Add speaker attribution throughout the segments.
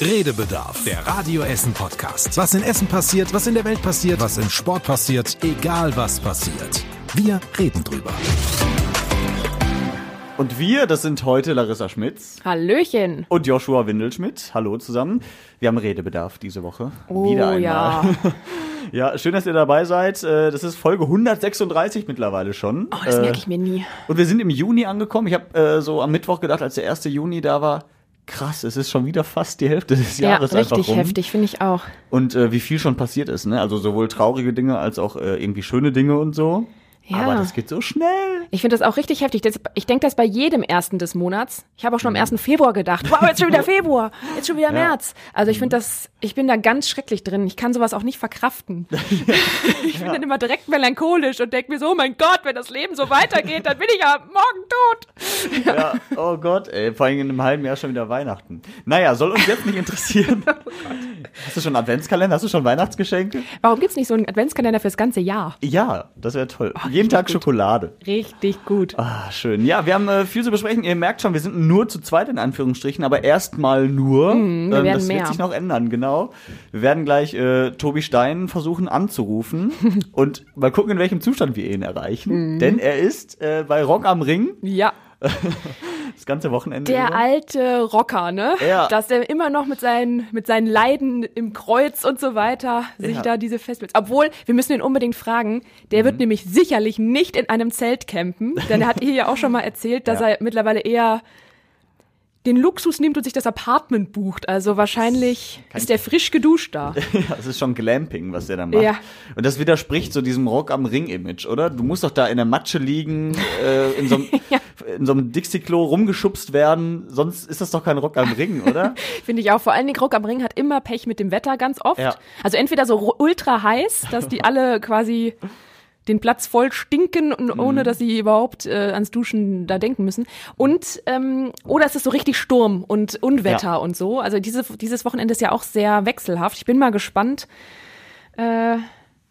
Speaker 1: Redebedarf, der Radio Essen Podcast. Was in Essen passiert, was in der Welt passiert, was im Sport passiert, egal was passiert. Wir reden drüber.
Speaker 2: Und wir, das sind heute Larissa Schmitz
Speaker 3: Hallöchen.
Speaker 2: und Joshua Windelschmidt. Hallo zusammen. Wir haben Redebedarf diese Woche.
Speaker 3: Oh,
Speaker 2: Wieder einmal.
Speaker 3: ja.
Speaker 2: Ja, schön, dass ihr dabei seid. Äh, Das ist Folge 136 mittlerweile schon.
Speaker 3: Oh, das
Speaker 2: Äh,
Speaker 3: merke ich mir nie.
Speaker 2: Und wir sind im Juni angekommen. Ich habe äh, so am Mittwoch gedacht, als der 1. Juni da war, krass, es ist schon wieder fast die Hälfte des
Speaker 3: Ja,
Speaker 2: Jahres einfach
Speaker 3: richtig
Speaker 2: rum.
Speaker 3: heftig, finde ich auch.
Speaker 2: Und äh, wie viel schon passiert ist, ne? Also sowohl traurige Dinge als auch äh, irgendwie schöne Dinge und so.
Speaker 3: Ja.
Speaker 2: Aber das geht so schnell.
Speaker 3: Ich finde das auch richtig heftig. Das, ich denke das bei jedem ersten des Monats. Ich habe auch schon am 1. Februar gedacht, wow, jetzt schon wieder Februar, jetzt schon wieder
Speaker 2: Mhm. Ja.
Speaker 3: März. Also ich finde das, ich bin da ganz schrecklich drin. Ich kann sowas auch nicht verkraften. ich bin dann immer direkt melancholisch und denke mir so, oh mein Gott, wenn das Leben so weitergeht, dann bin ich ja morgen tot.
Speaker 2: Ja, oh Gott, ey, vor allem in einem halben Jahr schon wieder Weihnachten. Naja, soll uns jetzt nicht interessieren. Hast du schon Adventskalender? Hast du schon Weihnachtsgeschenke?
Speaker 3: Warum gibt's nicht so einen Adventskalender fürs ganze Jahr?
Speaker 2: Ja, das wäre toll.
Speaker 3: Oh,
Speaker 2: Jeden
Speaker 3: richtig
Speaker 2: Tag
Speaker 3: gut.
Speaker 2: Schokolade.
Speaker 3: Richtig gut.
Speaker 2: Ah, schön. Ja, wir haben äh, viel zu besprechen. Ihr merkt schon, wir sind nur zu zweit in Anführungsstrichen, aber erstmal nur.
Speaker 3: Mhm, wir
Speaker 2: Ähm,
Speaker 3: werden
Speaker 2: das
Speaker 3: mehr.
Speaker 2: wird sich noch ändern, genau. Wir werden gleich äh, Tobi Stein versuchen anzurufen und mal gucken, in welchem Zustand wir ihn erreichen.
Speaker 3: Mhm.
Speaker 2: Denn er ist äh, bei Rock am Ring
Speaker 3: Ja.
Speaker 2: das ganze Wochenende.
Speaker 3: Der
Speaker 2: über.
Speaker 3: alte Rocker, ne?
Speaker 2: Ja.
Speaker 3: Dass der immer noch mit seinen, mit seinen Leiden im Kreuz und so weiter sich
Speaker 2: Ja.
Speaker 3: da diese Festivals. Obwohl, wir müssen ihn unbedingt fragen, der
Speaker 2: Mhm.
Speaker 3: wird nämlich sicherlich nicht in einem Zelt campen, denn er hat hier ja auch schon mal erzählt, dass
Speaker 2: Ja.
Speaker 3: er mittlerweile eher den Luxus nimmt und sich das Apartment bucht. Also wahrscheinlich ist der frisch geduscht da.
Speaker 2: Ja, das ist schon Glamping, was der da macht.
Speaker 3: Ja.
Speaker 2: Und das widerspricht so diesem Rock am Ring-Image, oder? Du musst doch da in der Matsche liegen, äh, in so einem
Speaker 3: Ja.
Speaker 2: in so einem Dixie-Klo rumgeschubst werden, sonst ist das doch kein Rock am Ring, oder?
Speaker 3: Finde ich auch. Vor allen Dingen Rock am Ring hat immer Pech mit dem Wetter ganz oft.
Speaker 2: Ja.
Speaker 3: Also entweder so ultra heiß, dass die alle quasi den Platz voll stinken und
Speaker 2: Mhm.
Speaker 3: ohne dass sie überhaupt äh, ans Duschen da denken müssen. Und ähm, oder es ist so richtig Sturm und Unwetter
Speaker 2: Ja.
Speaker 3: und so. Also diese, dieses Wochenende ist ja auch sehr wechselhaft. Ich bin mal gespannt, äh,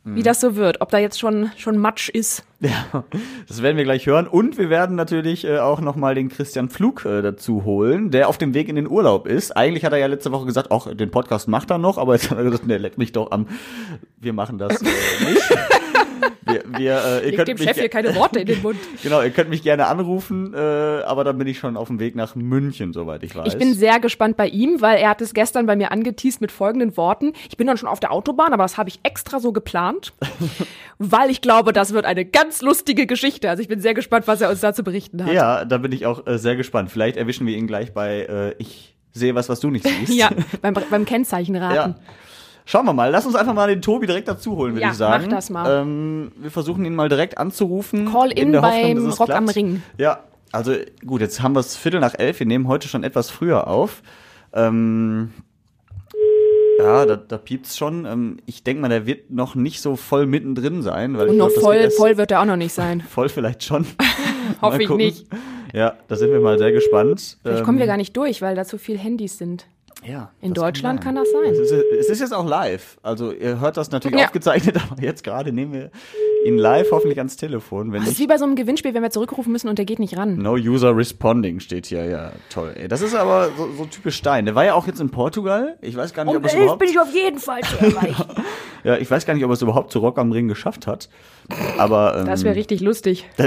Speaker 2: Mhm.
Speaker 3: wie das so wird. Ob da jetzt schon schon Matsch ist.
Speaker 2: Ja, das werden wir gleich hören. Und wir werden natürlich äh, auch nochmal den Christian Pflug äh, dazu holen, der auf dem Weg in den Urlaub ist. Eigentlich hat er ja letzte Woche gesagt, auch den Podcast macht er noch, aber jetzt hat er gesagt, der leckt mich doch am. Wir machen das äh, nicht. Wir, wir, äh, ihr
Speaker 3: Legt
Speaker 2: könnt
Speaker 3: dem
Speaker 2: mich
Speaker 3: Chef hier keine Worte in den Mund.
Speaker 2: Genau, ihr könnt mich gerne anrufen, äh, aber dann bin ich schon auf dem Weg nach München, soweit ich weiß.
Speaker 3: Ich bin sehr gespannt bei ihm, weil er hat es gestern bei mir angeteased mit folgenden Worten. Ich bin dann schon auf der Autobahn, aber das habe ich extra so geplant, weil ich glaube, das wird eine ganz lustige Geschichte. Also ich bin sehr gespannt, was er uns dazu berichten hat.
Speaker 2: Ja, da bin ich auch äh, sehr gespannt. Vielleicht erwischen wir ihn gleich bei äh, Ich sehe was, was du nicht siehst.
Speaker 3: Ja, beim, beim Kennzeichenraten.
Speaker 2: ja. Schauen wir mal. Lass uns einfach mal den Tobi direkt dazu holen, würde
Speaker 3: Ja,
Speaker 2: ich sagen.
Speaker 3: mach das mal.
Speaker 2: Ähm, wir versuchen ihn mal direkt anzurufen.
Speaker 3: Call in
Speaker 2: der Hoffnung,
Speaker 3: beim
Speaker 2: es
Speaker 3: Rock am
Speaker 2: klappt.
Speaker 3: Ring.
Speaker 2: Ja, also gut, jetzt haben wir es Viertel nach elf. Wir nehmen heute schon etwas früher auf. Ähm, ja, da, da piept's schon. Ähm, ich denke mal, der wird noch nicht so voll mittendrin sein. Weil
Speaker 3: Und noch
Speaker 2: glaub,
Speaker 3: voll,
Speaker 2: wird
Speaker 3: voll wird er auch noch nicht sein.
Speaker 2: Voll vielleicht schon.
Speaker 3: Hoffe ich nicht.
Speaker 2: Ja, da sind wir mal sehr gespannt.
Speaker 3: Vielleicht
Speaker 2: Ähm,
Speaker 3: kommen wir gar nicht durch, weil da zu viel Handys sind.
Speaker 2: Ja,
Speaker 3: In
Speaker 2: das
Speaker 3: Deutschland
Speaker 2: kann,
Speaker 3: kann das sein.
Speaker 2: Es ist, es ist jetzt auch live. Also ihr hört das natürlich
Speaker 3: Ja.
Speaker 2: aufgezeichnet, aber jetzt gerade nehmen wir ihn live hoffentlich ans Telefon. Wenn
Speaker 3: Das ist wie bei so einem Gewinnspiel, wenn wir zurückrufen müssen und der geht nicht ran.
Speaker 2: No User Responding steht hier. Ja, toll. Ey, das ist aber so, so typisch Stein. Der war ja auch jetzt in Portugal. Ich weiß gar nicht, ob es überhaupt,
Speaker 3: ich auf jeden Fall zu erreichen.
Speaker 2: ja, ich weiß gar nicht, ob er es überhaupt zu Rock am Ring geschafft hat. Aber ähm,
Speaker 3: Das wäre richtig lustig.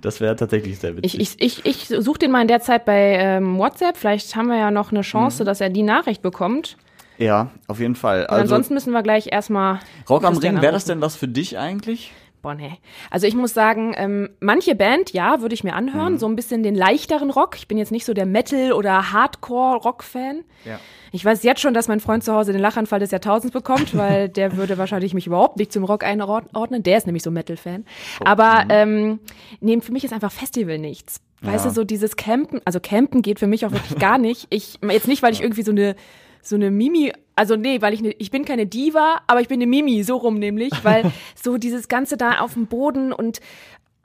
Speaker 2: das wäre tatsächlich sehr witzig.
Speaker 3: Ich, ich, ich, ich suche den mal in der Zeit bei ähm, WhatsApp. Vielleicht haben wir ja noch eine
Speaker 2: Mhm.
Speaker 3: Chance, dass er die Nachricht bekommt.
Speaker 2: ja, auf jeden Fall. Also
Speaker 3: ansonsten müssen wir gleich erstmal.
Speaker 2: Rock am Ring, wäre das denn was für dich eigentlich?
Speaker 3: Boah, nee. Also ich muss sagen, ähm, manche Band, ja, würde ich mir
Speaker 2: Mhm.
Speaker 3: anhören. So ein bisschen den leichteren Rock. Ich bin jetzt nicht so der Metal- oder Hardcore-Rock-Fan.
Speaker 2: Ja.
Speaker 3: Ich weiß jetzt schon, dass mein Freund zu Hause den Lachanfall des Jahrtausends bekommt, weil der würde wahrscheinlich mich überhaupt nicht zum Rock einordnen. Der ist nämlich so Metal-Fan. Aber ähm, nee, für mich ist einfach Festival nichts. Weißt
Speaker 2: Ja.
Speaker 3: du, so dieses Campen, also Campen geht für mich auch wirklich gar nicht. Ich, jetzt nicht, weil ich irgendwie so eine so eine Mimi, also nee, weil ich ne, ich bin keine Diva, aber ich bin eine Mimi, so rum nämlich, weil so dieses Ganze da auf dem Boden und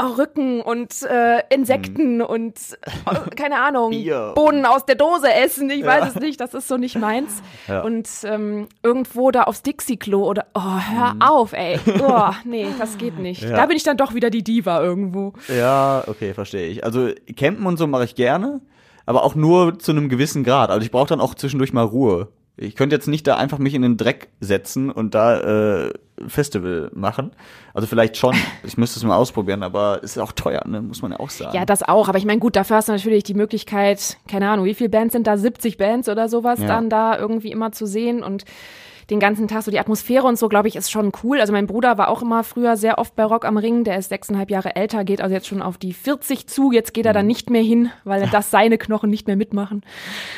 Speaker 3: oh, Rücken und äh, Insekten und äh, keine Ahnung,
Speaker 2: Bier.
Speaker 3: Bohnen aus der Dose essen, ich weiß es nicht, das ist so nicht meins.
Speaker 2: Ja.
Speaker 3: Und ähm, irgendwo da aufs Dixie-Klo oder, oh, hör auf, ey, oh, nee, das geht nicht.
Speaker 2: Ja.
Speaker 3: Da bin ich dann doch wieder die Diva irgendwo.
Speaker 2: Ja, okay, verstehe ich. Also campen und so mache ich gerne. Aber auch nur zu einem gewissen Grad. Also ich brauche dann auch zwischendurch mal Ruhe. Ich könnte jetzt nicht da einfach mich in den Dreck setzen und da äh, Festival machen. Also vielleicht schon. Ich müsste es mal ausprobieren, aber es ist auch teuer, ne? muss man ja auch sagen.
Speaker 3: Ja, das auch. Aber ich meine, gut, dafür hast du natürlich die Möglichkeit, keine Ahnung, wie viele Bands sind da? 70 Bands oder sowas
Speaker 2: Ja.
Speaker 3: dann da irgendwie immer zu sehen und den ganzen Tag so die Atmosphäre und so, glaube ich, ist schon cool. Also mein Bruder war auch immer früher sehr oft bei Rock am Ring. Der ist sechseinhalb Jahre älter, geht also jetzt schon auf die 40 zu. Jetzt geht er
Speaker 2: Mhm.
Speaker 3: dann nicht mehr hin, weil das seine Knochen nicht mehr mitmachen.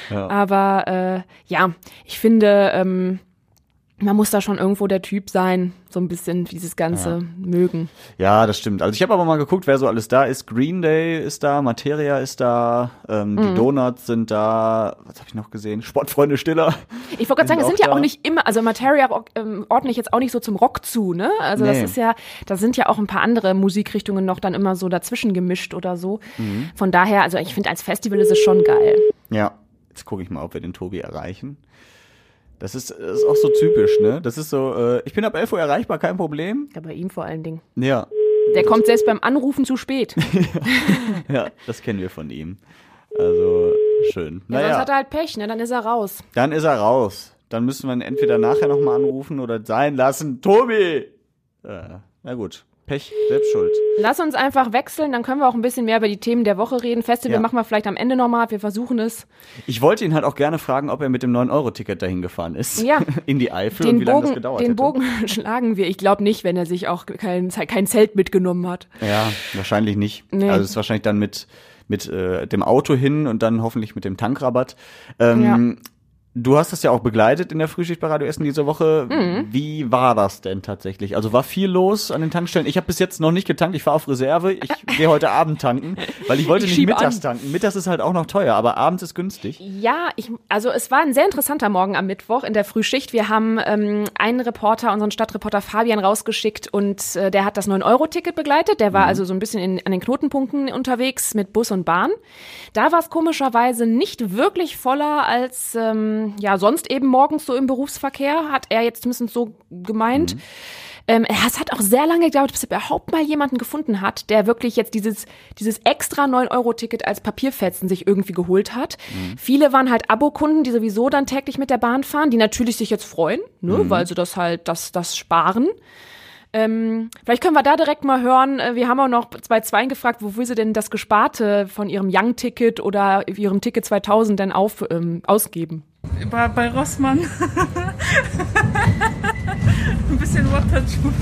Speaker 2: Ja.
Speaker 3: Aber äh, ja, ich finde, ähm, man muss da schon irgendwo der Typ sein, so ein bisschen dieses Ganze mögen.
Speaker 2: Ja, das stimmt. Also ich habe aber mal geguckt, wer so alles da ist. Green Day ist da, Materia ist da, ähm,
Speaker 3: Mhm.
Speaker 2: die Donuts sind da. Was habe ich noch gesehen? Sportfreunde Stiller.
Speaker 3: Ich wollte gerade sagen, es sind
Speaker 2: auch
Speaker 3: ja auch
Speaker 2: da.
Speaker 3: nicht immer, also Materia ähm, ordne ich jetzt auch nicht so zum Rock zu, ne? Also das
Speaker 2: Nee.
Speaker 3: ist ja, da sind ja auch ein paar andere Musikrichtungen noch dann immer so dazwischen gemischt oder so.
Speaker 2: Mhm.
Speaker 3: Von daher, also ich finde, als Festival ist es schon geil.
Speaker 2: Ja, jetzt gucke ich mal, ob wir den Tobi erreichen. Das ist, das ist auch so typisch, ne? Das ist so, äh, ich bin ab 11 Uhr erreichbar, kein Problem.
Speaker 3: Ja, bei ihm vor allen Dingen.
Speaker 2: Ja,
Speaker 3: Der kommt selbst beim Anrufen zu spät.
Speaker 2: ja, das kennen wir von ihm. Also, schön.
Speaker 3: Ja, sonst
Speaker 2: Naja,
Speaker 3: hat er halt Pech, ne? Dann ist er raus.
Speaker 2: dann ist er raus. Dann müssen wir ihn entweder nachher nochmal anrufen oder sein lassen. Tobi! Äh, na gut, Pech, selbst schuld.
Speaker 3: Lass uns einfach wechseln, dann können wir auch ein bisschen mehr über die Themen der Woche reden. Festival
Speaker 2: Ja.
Speaker 3: machen wir vielleicht am Ende nochmal, wir versuchen es.
Speaker 2: Ich wollte ihn halt auch gerne fragen, ob er mit dem 9-Euro-Ticket dahin gefahren ist.
Speaker 3: Ja.
Speaker 2: In die Eifel und
Speaker 3: Den
Speaker 2: wie lange das
Speaker 3: Bogen,
Speaker 2: gedauert
Speaker 3: den
Speaker 2: hätte.
Speaker 3: Bogen schlagen wir. Ich glaube nicht, wenn er sich auch kein, kein Zelt mitgenommen hat.
Speaker 2: Ja, wahrscheinlich nicht.
Speaker 3: Nee.
Speaker 2: Also es ist wahrscheinlich dann mit mit äh, dem Auto hin und dann hoffentlich mit dem Tankrabatt. Ähm, Du hast das ja auch begleitet in der Frühschicht bei Radio Essen diese Woche.
Speaker 3: Mhm.
Speaker 2: Wie war das denn tatsächlich? Also war viel los an den Tankstellen? Ich habe bis jetzt noch nicht getankt. Ich fahre auf Reserve. Ich gehe heute Abend tanken, weil ich wollte
Speaker 3: Ich
Speaker 2: nicht mittags
Speaker 3: an.
Speaker 2: tanken. Mittags ist halt auch noch teuer, aber abends ist günstig.
Speaker 3: Ja, ich, also es war ein sehr interessanter Morgen am Mittwoch in der Frühschicht. Wir haben ähm, einen Reporter, unseren Stadtreporter Fabian, rausgeschickt und äh, der hat das 9-Euro-Ticket begleitet. Der war also so ein bisschen in, an den Knotenpunkten unterwegs mit Bus und Bahn. Da war es komischerweise nicht wirklich voller als ähm, ja sonst eben morgens so im Berufsverkehr, hat er jetzt zumindest so gemeint. Ähm, es hat auch sehr lange gedauert, bis er überhaupt mal jemanden gefunden hat, der wirklich jetzt dieses, dieses extra 9-Euro-Ticket als Papierfetzen sich irgendwie geholt hat. Viele waren halt Abokunden, die sowieso dann täglich mit der Bahn fahren, die natürlich sich jetzt freuen, ne, weil sie das halt, das, das sparen. Ähm, vielleicht können wir da direkt mal hören. äh, Wir haben auch noch bei Zweien gefragt, wofür sie denn das Gesparte von ihrem Young-Ticket oder ihrem Ticket 2000 denn auf, ähm, ausgeben.
Speaker 4: Bei, bei Rossmann. Ein bisschen Watertour.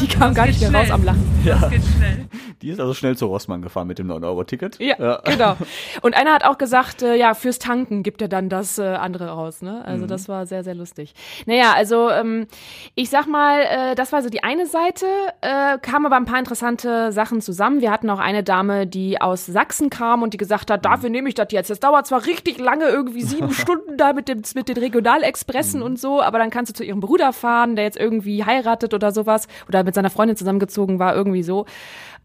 Speaker 3: Die kam gar nicht mehr raus am Lachen.
Speaker 4: Das geht schnell.
Speaker 2: Die ist also schnell zu Rossmann gefahren mit dem 9-Euro-Ticket.
Speaker 3: Ja, genau. Und einer hat auch gesagt, äh, ja, fürs Tanken gibt er dann das äh, andere raus. Ne? Also das war sehr, sehr lustig. Naja, also ähm, ich sag mal, äh, das war so die eine Seite, äh, kamen aber ein paar interessante Sachen zusammen. Wir hatten auch eine Dame, die aus Sachsen kam und die gesagt hat, dafür nehme ich das jetzt. Das dauert zwar richtig lange, irgendwie sieben Stunden da mit, dem, mit den Regionalexpressen und so, aber dann kannst du zu ihrem Bruder fahren, der jetzt irgendwie heiratet oder sowas oder mit seiner Freundin zusammengezogen war, irgendwie so.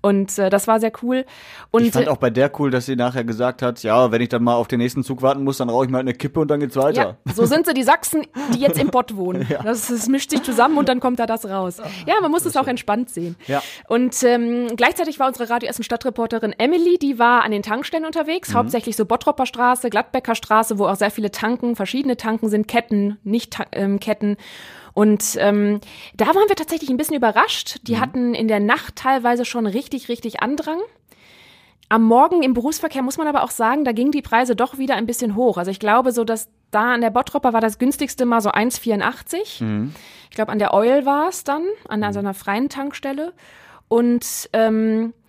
Speaker 3: Und äh, das war sehr cool. Und
Speaker 2: Ich fand auch bei der cool, dass sie nachher gesagt hat, ja, wenn ich dann mal auf den nächsten Zug warten muss, dann rauche ich mal eine Kippe und dann geht's weiter.
Speaker 3: Ja, so sind sie die Sachsen, die jetzt im Pott wohnen. Das, das mischt sich zusammen und dann kommt da das raus. Ja, man muss es auch entspannt sehen.
Speaker 2: Ja.
Speaker 3: Und ähm, gleichzeitig war unsere Radio Essen Stadtreporterin Emily, die war an den Tankstellen unterwegs,
Speaker 2: Mhm.
Speaker 3: hauptsächlich so Bottropper Straße, Gladbecker Straße, wo auch sehr viele Tanken, verschiedene Tanken sind, Ketten, nicht ähm, Ketten. Und ähm, da waren wir tatsächlich ein bisschen überrascht.
Speaker 2: Mhm.
Speaker 3: Die hatten in der Nacht teilweise schon richtig, richtig Andrang. Am Morgen im Berufsverkehr muss man aber auch sagen, da gingen die Preise doch wieder ein bisschen hoch. Also ich glaube so, dass da an der Bottropper war das günstigste mal so 1,84. Ich glaube, an der Eul war es dann, an so einer freien Tankstelle. Und ähm, äh,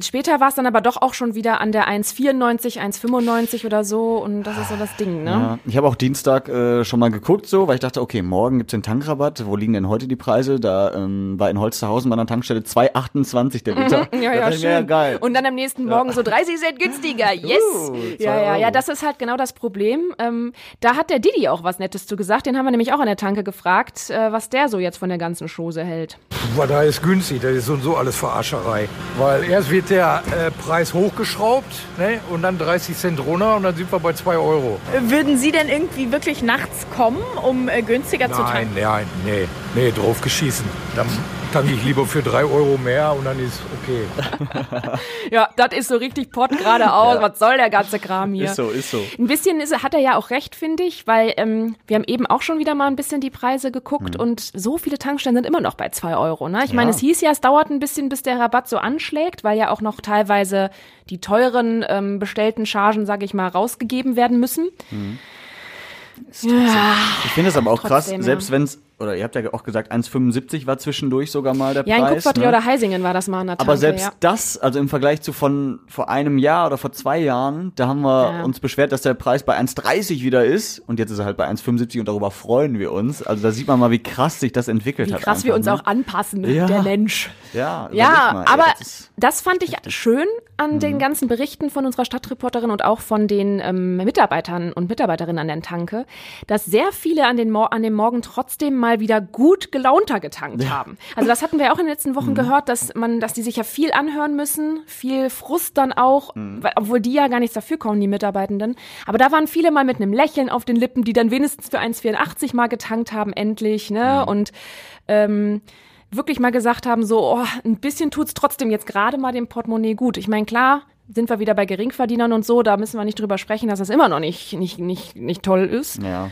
Speaker 3: später war es dann aber doch auch schon wieder an der 1,94, 1,95 oder so. Und das ist so das Ding, ne?
Speaker 2: Ja, ich habe auch Dienstag äh, schon mal geguckt, so, weil ich dachte, okay, morgen gibt's den Tankrabatt. Wo liegen denn heute die Preise? Da ähm, war in Holsterhausen bei einer Tankstelle 2,28 der Liter.
Speaker 3: Ja, ja, schön.
Speaker 2: geil.
Speaker 3: Und dann am nächsten Morgen so 30 Cent günstiger. Yes!
Speaker 2: Uh,
Speaker 3: ja, ja, ja, das ist halt genau das Problem. Ähm, da hat der Didi auch was Nettes zu gesagt. Den haben wir nämlich auch an der Tanke gefragt, äh, was der so jetzt von der ganzen Chose hält.
Speaker 5: Aber da ist günstig, das ist so und so alles Verarscherei. Weil erst wird der äh, Preis hochgeschraubt ne, und dann 30 Cent runter und dann sind wir bei 2 Euro.
Speaker 6: Würden Sie denn irgendwie wirklich nachts kommen, um äh, günstiger zu
Speaker 5: Nein,
Speaker 6: tanken?
Speaker 5: nein, nee, Nee, drauf geschießen. Dann tanke ich lieber für drei Euro mehr und dann ist okay.
Speaker 3: Ja, das ist so richtig Pott geradeaus. Was soll der ganze Kram hier?
Speaker 2: Ist so, ist so.
Speaker 3: Ein bisschen ist, hat er ja auch recht, finde ich, weil ähm, wir haben eben auch schon wieder mal ein bisschen die Preise geguckt und so viele Tankstellen sind immer noch bei zwei Euro. Ne? Ich meine, es hieß ja, es dauert ein bisschen, bis der Rabatt so anschlägt, weil ja auch noch teilweise die teuren ähm, bestellten Chargen, sage ich mal, rausgegeben werden müssen. Ja,
Speaker 2: Ich finde es aber auch krass,
Speaker 3: Trotzdem, ja.
Speaker 2: selbst wenn es, oder ihr habt ja auch gesagt, 1,75 war zwischendurch sogar mal der
Speaker 3: ja in
Speaker 2: Preis.
Speaker 3: Kupferdreh
Speaker 2: ne?
Speaker 3: oder Heisingen war das mal an der Tanke,
Speaker 2: Aber selbst
Speaker 3: ja.
Speaker 2: das, also im Vergleich zu von vor einem Jahr oder vor zwei Jahren, da haben wir
Speaker 3: Ja.
Speaker 2: uns beschwert, dass der Preis bei 1,30 wieder ist und jetzt ist er halt bei 1,75 und darüber freuen wir uns. Also da sieht man mal, wie krass sich das entwickelt
Speaker 3: Wie
Speaker 2: hat.
Speaker 3: krass wir
Speaker 2: einfach,
Speaker 3: uns
Speaker 2: ne?
Speaker 3: auch anpassen,
Speaker 2: Ja.
Speaker 3: der Mensch.
Speaker 2: Ja,
Speaker 3: Ja, aber
Speaker 2: das
Speaker 3: das fand ich schön an
Speaker 2: Mhm.
Speaker 3: den ganzen Berichten von unserer Stadtreporterin und auch von den ähm, Mitarbeitern und Mitarbeiterinnen an der Tanke, dass sehr viele an, den an dem Morgen trotzdem mal wieder gut gelaunter getankt haben. Also das hatten wir auch in den letzten Wochen
Speaker 2: Mhm.
Speaker 3: gehört, dass man, dass die sich ja viel anhören müssen, viel Frust dann auch,
Speaker 2: Mhm.
Speaker 3: weil, obwohl die ja gar nichts dafür kommen, die Mitarbeitenden. Aber da waren viele mal mit einem Lächeln auf den Lippen, die dann wenigstens für 1,84 mal getankt haben, endlich, ne? Und ähm, wirklich mal gesagt haben, so, oh, ein bisschen tut's trotzdem jetzt gerade mal dem Portemonnaie gut. Ich meine, klar, sind wir wieder bei Geringverdienern und so, da müssen wir nicht drüber sprechen, dass das immer noch nicht, nicht, nicht, nicht toll ist.
Speaker 2: ja.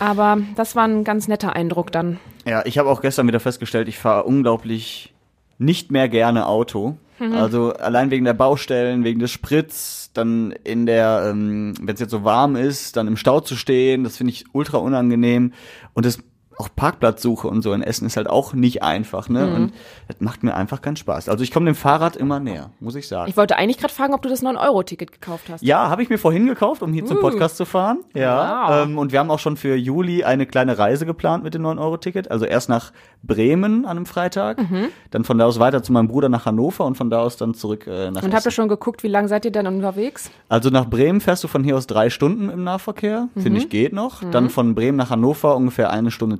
Speaker 3: Aber das war ein ganz netter Eindruck dann.
Speaker 2: Ja, ich habe auch gestern wieder festgestellt, ich fahre unglaublich nicht mehr gerne Auto.
Speaker 3: Mhm.
Speaker 2: Also allein wegen der Baustellen, wegen des Spritz, dann in der, ähm, wenn es jetzt so warm ist, dann im Stau zu stehen, das finde ich ultra unangenehm. Und das auch Parkplatzsuche und so in Essen ist halt auch nicht einfach, ne?
Speaker 3: Mhm.
Speaker 2: Und das macht mir einfach keinen Spaß. Also ich komme dem Fahrrad immer näher, muss ich sagen.
Speaker 3: Ich wollte eigentlich gerade fragen, ob du das 9-Euro-Ticket gekauft hast.
Speaker 2: Ja, habe ich mir vorhin gekauft, um hier zum Podcast zu fahren. Ja.
Speaker 3: Wow.
Speaker 2: Ähm, und wir haben auch schon für Juli eine kleine Reise geplant mit dem 9-Euro-Ticket. Also erst nach Bremen an einem Freitag,
Speaker 3: Mhm.
Speaker 2: dann von da aus weiter zu meinem Bruder nach Hannover und von da aus dann zurück äh, nach
Speaker 3: Und habt ihr schon geguckt, wie lange seid ihr denn unterwegs?
Speaker 2: Also nach Bremen fährst du von hier aus drei Stunden im Nahverkehr.
Speaker 3: Mhm.
Speaker 2: Finde ich geht noch. Dann von Bremen nach Hannover ungefähr eine Stunde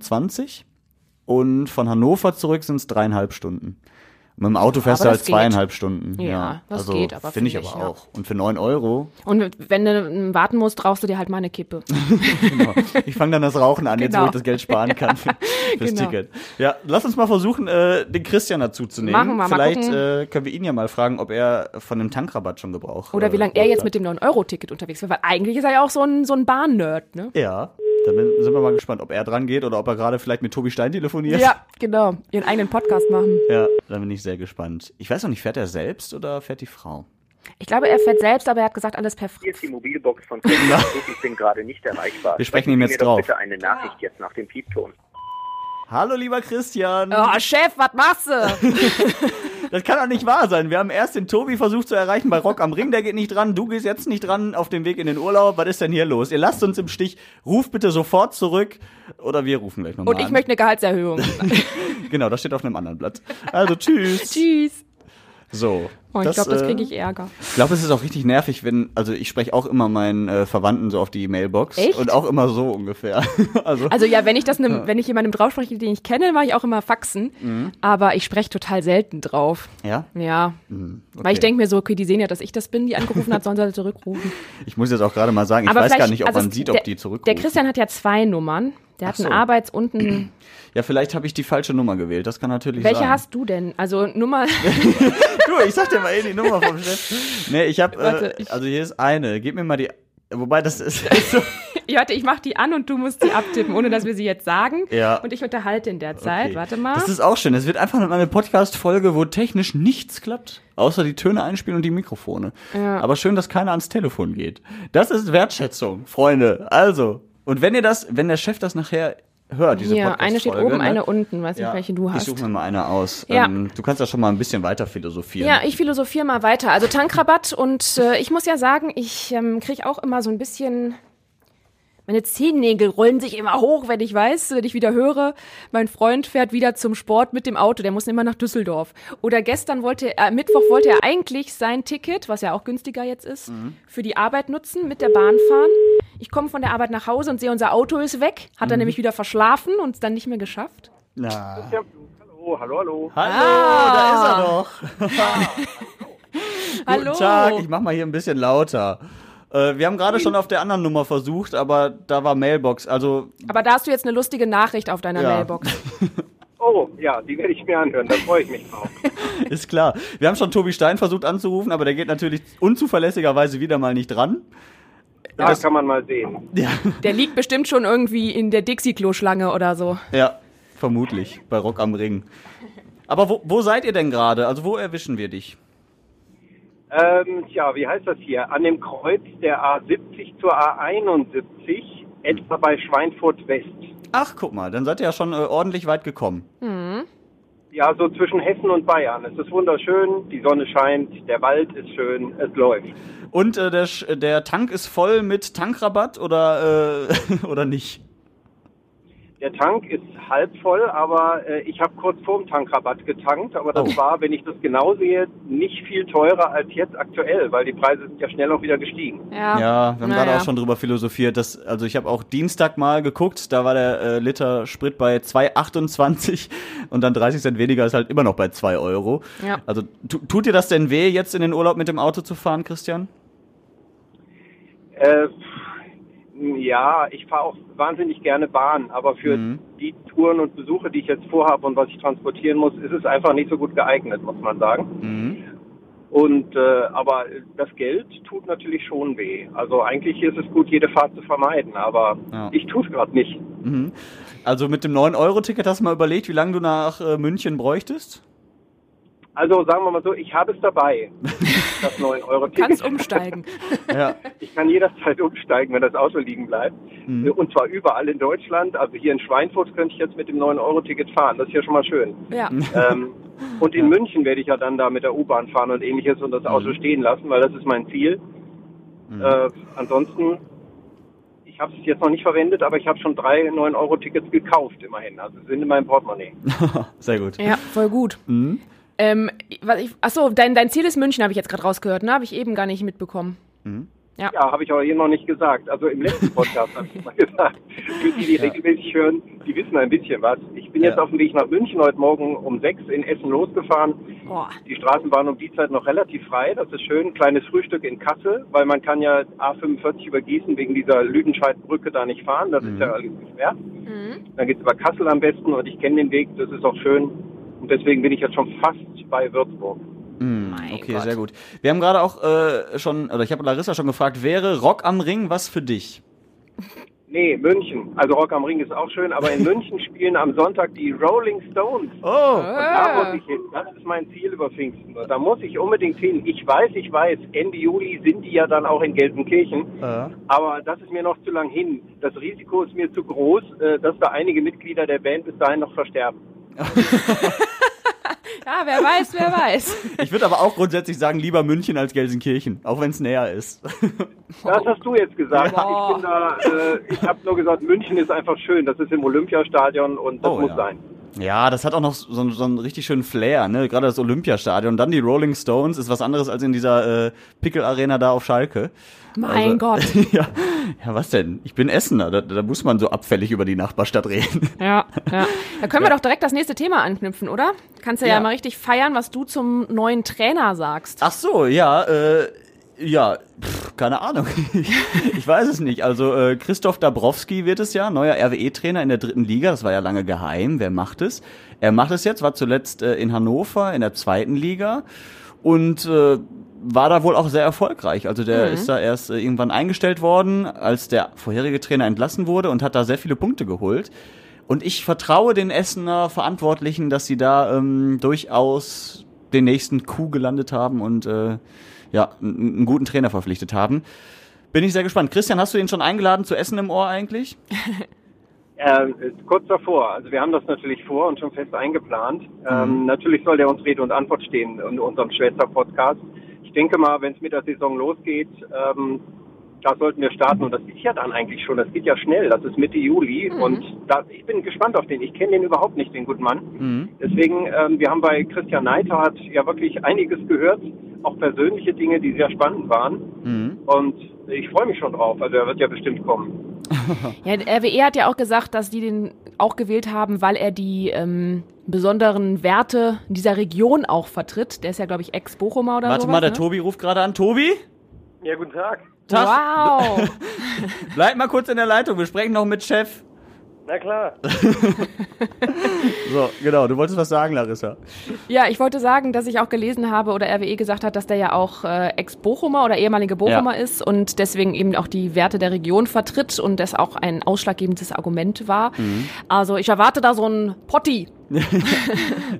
Speaker 2: Und von Hannover zurück sind es dreieinhalb Stunden. Mit dem Auto fährst du halt
Speaker 3: das geht.
Speaker 2: zweieinhalb Stunden.
Speaker 3: Ja,
Speaker 2: Ja,
Speaker 3: das
Speaker 2: also,
Speaker 3: geht, aber
Speaker 2: Finde ich aber
Speaker 3: ja.
Speaker 2: auch. Und für neun Euro
Speaker 3: Und wenn du warten musst, rauchst du dir halt mal eine Kippe.
Speaker 2: Genau. Ich fange dann das Rauchen an, jetzt wo
Speaker 3: Genau.
Speaker 2: ich das Geld sparen kann für, fürs
Speaker 3: Genau.
Speaker 2: Ticket. Ja, lass uns mal versuchen, äh, den Christian dazu zu nehmen.
Speaker 3: Machen wir, mal
Speaker 2: Vielleicht
Speaker 3: gucken.
Speaker 2: äh, können wir ihn ja mal fragen, ob er von dem Tankrabatt schon Gebrauch
Speaker 3: Oder wie
Speaker 2: äh,
Speaker 3: lange er jetzt
Speaker 2: hat.
Speaker 3: mit dem 9-Euro-Ticket unterwegs war. Weil eigentlich ist er ja auch so ein, so ein Bahn-Nerd, ne?
Speaker 2: Ja, dann sind wir mal gespannt, ob er dran geht oder ob er gerade vielleicht mit Tobi Stein telefoniert.
Speaker 3: Ja, genau. Ihren eigenen Podcast machen.
Speaker 2: Ja, dann bin ich sehr gespannt. Ich weiß noch nicht, fährt er selbst oder fährt die Frau?
Speaker 3: Ich glaube, er fährt selbst, aber er hat gesagt, alles per
Speaker 6: Hier
Speaker 3: Fritz.
Speaker 6: ist die Mobilbox von Christian. Ich bin gerade nicht erreichbar.
Speaker 2: Wir sprechen ihm jetzt
Speaker 6: mir doch
Speaker 2: drauf.
Speaker 6: bitte eine Nachricht jetzt nach dem Piepton.
Speaker 2: Hallo, lieber Christian.
Speaker 3: Oh, Chef, was machst du?
Speaker 2: Das kann doch nicht wahr sein. Wir haben erst den Tobi versucht zu erreichen bei Rock am Ring, der geht nicht dran. Du gehst jetzt nicht dran auf dem Weg in den Urlaub. Was ist denn hier los? Ihr lasst uns im Stich. Ruft bitte sofort zurück. Oder wir rufen gleich nochmal
Speaker 3: Und ich
Speaker 2: an.
Speaker 3: möchte eine Gehaltserhöhung.
Speaker 2: Genau, das steht auf einem anderen Blatt. Also tschüss.
Speaker 3: Tschüss.
Speaker 2: So.
Speaker 3: Oh, ich glaube, das
Speaker 2: äh,
Speaker 3: kriege ich Ärger.
Speaker 2: Ich glaube, es ist auch richtig nervig, wenn, also ich spreche auch immer meinen äh, Verwandten so auf die Mailbox.
Speaker 3: Echt?
Speaker 2: Und auch immer so ungefähr. also,
Speaker 3: Also ja, wenn ich das nem, wenn ich jemandem drauf spreche, den ich kenne, mache ich auch immer Faxen.
Speaker 2: Mhm.
Speaker 3: Aber ich spreche total selten drauf.
Speaker 2: ja.
Speaker 3: Ja.
Speaker 2: Mhm,
Speaker 3: Weil ich denke mir so, okay, die sehen ja, dass ich das bin, die angerufen hat, sollen sie zurückrufen.
Speaker 2: Ich muss jetzt auch gerade mal sagen, ich
Speaker 3: Aber
Speaker 2: weiß gar nicht, ob
Speaker 3: also
Speaker 2: man sieht,
Speaker 3: der,
Speaker 2: ob die zurückrufen.
Speaker 3: Der Christian hat ja zwei Nummern. Der hat
Speaker 2: so.
Speaker 3: einen Arbeits- und einen.
Speaker 2: Ja, vielleicht habe ich die falsche Nummer gewählt. Das kann natürlich
Speaker 3: Welche
Speaker 2: sein.
Speaker 3: hast du denn? Also Nummer.
Speaker 2: Du, ich sag dir mal eh die Nummer vom Chef. Nee, ich habe, äh,
Speaker 3: ich-
Speaker 2: also hier ist eine. Gib mir mal die. Wobei das ist, so.
Speaker 3: Warte, ich mach die an und du musst die abtippen, ohne dass wir sie jetzt sagen.
Speaker 2: Ja.
Speaker 3: Und ich unterhalte in der Zeit.
Speaker 2: Okay.
Speaker 3: Warte mal.
Speaker 2: Das ist auch schön. Es wird einfach eine Podcast-Folge, wo technisch nichts klappt. Außer die Töne einspielen und die Mikrofone.
Speaker 3: Ja.
Speaker 2: Aber schön, dass keiner ans Telefon geht. Das ist Wertschätzung, Freunde. Also. Und wenn ihr das, wenn der Chef das nachher hört, diese Podcast-Folge.
Speaker 3: eine steht oben,
Speaker 2: ne?
Speaker 3: eine unten. Weiß nicht,
Speaker 2: Ja,
Speaker 3: welche du
Speaker 2: Ich
Speaker 3: hast.
Speaker 2: suche mir mal eine aus.
Speaker 3: Ja.
Speaker 2: Ähm, du kannst ja schon mal ein bisschen weiter philosophieren.
Speaker 3: Ja, ich philosophiere mal weiter. Also Tankrabatt und äh, ich muss ja sagen, ich ähm, kriege auch immer so ein bisschen. Meine Zehennägel rollen sich immer hoch, wenn ich weiß, wenn ich wieder höre, mein Freund fährt wieder zum Sport mit dem Auto, der muss immer nach Düsseldorf. Oder gestern wollte er, äh, Mittwoch wollte er eigentlich sein Ticket, was ja auch günstiger jetzt ist, für die Arbeit nutzen, mit der Bahn fahren. Ich komme von der Arbeit nach Hause und sehe, unser Auto ist weg. Hat er nämlich wieder verschlafen und es dann nicht mehr geschafft.
Speaker 2: Na.
Speaker 6: Hallo, hallo, hallo.
Speaker 2: Hallo,
Speaker 3: Ah.
Speaker 2: da ist er doch.
Speaker 3: Hallo.
Speaker 2: Guten Tag, ich mach mal hier ein bisschen lauter. Äh, wir haben gerade schon auf der anderen Nummer versucht, aber da war Mailbox. Also,
Speaker 3: Aber da hast du jetzt eine lustige Nachricht auf deiner
Speaker 2: Ja.
Speaker 3: Mailbox.
Speaker 6: Oh, ja, die werde ich mir anhören, da freue ich mich drauf.
Speaker 2: Ist klar. Wir haben schon Tobi Stein versucht anzurufen, aber der geht natürlich unzuverlässigerweise wieder mal nicht dran.
Speaker 6: Da kann man mal sehen.
Speaker 2: Ja,
Speaker 3: Der liegt bestimmt schon irgendwie in der Dixie-Klo-Schlange oder so.
Speaker 2: ja vermutlich. Bei Rock am Ring. Aber wo, wo seid ihr denn gerade? Also wo erwischen wir dich?
Speaker 6: Ähm, tja, wie heißt das hier? An dem Kreuz der A70 zur A71, etwa bei Schweinfurt West.
Speaker 2: Ach, guck mal, dann seid ihr ja schon äh, ordentlich weit gekommen.
Speaker 6: Ja, so zwischen Hessen und Bayern. Es ist wunderschön, die Sonne scheint, der Wald ist schön, es läuft.
Speaker 2: Und äh, der, der Tank ist voll mit Tankrabatt oder, äh, oder nicht?
Speaker 6: Der Tank ist halb voll, aber äh, ich habe kurz vorm Tankrabatt getankt. Aber das
Speaker 2: Oh.
Speaker 6: war, wenn ich das genau sehe, nicht viel teurer als jetzt aktuell, weil die Preise sind ja schnell auch wieder gestiegen.
Speaker 3: Ja,
Speaker 2: Ja, wir haben gerade auch schon drüber philosophiert. Dass, also ich habe auch Dienstag mal geguckt, da war der äh, Liter Sprit bei 2,28 und dann 30 Cent weniger ist halt immer noch bei 2 Euro.
Speaker 3: Ja.
Speaker 2: Also tu, tut dir das denn weh, jetzt in den Urlaub mit dem Auto zu fahren, Christian?
Speaker 6: Äh, ja, ich fahre auch wahnsinnig gerne Bahn, aber für
Speaker 2: Mhm.
Speaker 6: die Touren und Besuche, die ich jetzt vorhabe und was ich transportieren muss, ist es einfach nicht so gut geeignet, muss man sagen.
Speaker 2: Mhm.
Speaker 6: Und äh, aber das Geld tut natürlich schon weh. Also eigentlich ist es gut, jede Fahrt zu vermeiden, aber
Speaker 2: Ja.
Speaker 6: ich tue es gerade nicht.
Speaker 2: Mhm. Also mit dem 9-Euro-Ticket hast du mal überlegt, wie lange du nach äh, München bräuchtest?
Speaker 6: Also sagen wir mal so, ich habe es dabei, das 9-Euro-Ticket.
Speaker 3: Kannst umsteigen.
Speaker 2: Ja.
Speaker 6: Ich kann jederzeit umsteigen, wenn das Auto liegen bleibt.
Speaker 2: Mhm.
Speaker 6: Und zwar überall in Deutschland. Also hier in Schweinfurt könnte ich jetzt mit dem 9-Euro-Ticket fahren. Das ist ja schon mal schön.
Speaker 3: Ja.
Speaker 6: ähm, und in München werde ich ja dann da mit der U-Bahn fahren und ähnliches und das Auto stehen lassen, weil das ist mein Ziel. Äh, ansonsten, ich habe es jetzt noch nicht verwendet, aber ich habe schon drei 9-Euro-Tickets gekauft immerhin. Also sind in meinem Portemonnaie.
Speaker 2: Sehr gut.
Speaker 3: Ja, voll gut.
Speaker 2: Mhm.
Speaker 3: Ähm, was ich, achso, dein, dein Ziel ist München, habe ich jetzt gerade rausgehört, ne? Habe ich eben gar nicht mitbekommen.
Speaker 6: Ja, habe ich aber hier noch nicht gesagt. Also im letzten Podcast habe ich mal gesagt. Für die, die regelmäßig hören, die wissen ein bisschen was. Ich bin jetzt
Speaker 2: Ja.
Speaker 6: auf dem Weg nach München heute Morgen um sechs in Essen losgefahren.
Speaker 3: Boah.
Speaker 6: Die Straßenbahn um die Zeit noch relativ frei. Das ist schön. Kleines Frühstück in Kassel, weil man kann ja A45 über Gießen wegen dieser Lüdenscheid-Brücke da nicht fahren. Das ist ja alles gesperrt. Dann geht's über Kassel am besten und ich kenne den Weg. Das ist auch schön. Und deswegen bin ich jetzt schon fast bei Würzburg.
Speaker 3: Mein
Speaker 2: Okay,
Speaker 3: Gott.
Speaker 2: sehr gut. Wir haben gerade auch äh, schon, oder ich habe Larissa schon gefragt, wäre Rock am Ring was für dich?
Speaker 6: Nee, München. Also Rock am Ring ist auch schön, aber in München spielen am Sonntag die Rolling Stones.
Speaker 2: Oh!
Speaker 6: Und da muss ich hin. Das ist mein Ziel über Pfingsten. Und da muss ich unbedingt hin. Ich weiß, ich weiß, Ende Juli sind die ja dann auch in Gelsenkirchen.
Speaker 2: Äh.
Speaker 6: Aber das ist mir noch zu lang hin. Das Risiko ist mir zu groß, äh, dass da einige Mitglieder der Band bis dahin noch versterben.
Speaker 3: Ja, wer weiß, wer weiß.
Speaker 2: Ich würde aber auch grundsätzlich sagen, lieber München als Gelsenkirchen, auch wenn es näher ist.
Speaker 6: Das hast du jetzt gesagt.
Speaker 3: Ja.
Speaker 6: Ich bin da, äh, ich habe nur gesagt, München ist einfach schön. Das ist im Olympiastadion und das
Speaker 2: Oh,
Speaker 6: muss
Speaker 2: ja.
Speaker 6: sein.
Speaker 2: Ja, das hat auch noch so, so einen richtig schönen Flair, ne? Gerade das Olympiastadion. Dann die Rolling Stones ist was anderes als in dieser äh, Pickel-Arena da auf Schalke.
Speaker 3: Mein Gott.
Speaker 2: ja. ja, was denn? Ich bin Essener, da, da muss man so abfällig über die Nachbarstadt reden.
Speaker 3: Ja, ja. Da können wir doch direkt das nächste Thema anknüpfen, oder? Kannst du ja,
Speaker 2: Ja.
Speaker 3: mal richtig feiern, was du zum neuen Trainer sagst.
Speaker 2: Ach so, ja, äh, ja, pff, keine Ahnung. ich weiß es nicht. Also äh, Christoph Dabrowski wird es ja, neuer RWE-Trainer in der dritten Liga. Das war ja lange geheim. Wer macht es? Er macht es jetzt, war zuletzt äh, in Hannover in der zweiten Liga und äh, war da wohl auch sehr erfolgreich. Also der ist da erst äh, irgendwann eingestellt worden, als der vorherige Trainer entlassen wurde und hat da sehr viele Punkte geholt. Und ich vertraue den Essener Verantwortlichen, dass sie da ähm, durchaus den nächsten Coup gelandet haben und äh, ja, einen, guten Trainer verpflichtet haben. Bin ich sehr gespannt. Christian, hast du ihn schon eingeladen zu Essen im Ohr eigentlich?
Speaker 6: Ähm, kurz davor. Also wir haben das natürlich vor und schon fest eingeplant. Ähm, natürlich soll der uns Rede und Antwort stehen in unserem Schwester-Podcast. Ich denke mal, wenn es mit der Saison losgeht, ähm, da sollten wir starten. Und das ist ja dann eigentlich schon, das geht ja schnell. Das ist Mitte Juli. Und da, ich bin gespannt auf den. Ich kenne den überhaupt nicht, den guten Mann.
Speaker 2: Mhm.
Speaker 6: Deswegen, ähm, wir haben bei Christian Neidhardt ja wirklich einiges gehört. Auch persönliche Dinge, die sehr spannend waren.
Speaker 2: Mhm.
Speaker 6: Und ich freue mich schon drauf. Also er wird ja bestimmt kommen.
Speaker 3: Ja, der RWE hat ja auch gesagt, dass die den auch gewählt haben, weil er die ähm, besonderen Werte dieser Region auch vertritt. Der ist ja, glaube ich, Ex-Bochumer oder
Speaker 2: Warte
Speaker 3: sowas,
Speaker 2: mal, der
Speaker 3: ne?
Speaker 2: Tobi ruft gerade an. Tobi?
Speaker 6: Ja, guten Tag.
Speaker 2: Tag.
Speaker 3: Wow.
Speaker 2: Bleib mal kurz in der Leitung. Wir sprechen noch mit Chef.
Speaker 7: Na klar.
Speaker 2: So, genau, du wolltest was sagen, Larissa.
Speaker 3: Ja, ich wollte sagen, dass ich auch gelesen habe oder RWE gesagt hat, dass der ja auch äh, Ex-Bochumer oder ehemalige Bochumer
Speaker 2: Ja.
Speaker 3: ist und deswegen eben auch die Werte der Region vertritt und das auch ein ausschlaggebendes Argument war.
Speaker 2: Mhm.
Speaker 3: Also ich erwarte da so ein Potti.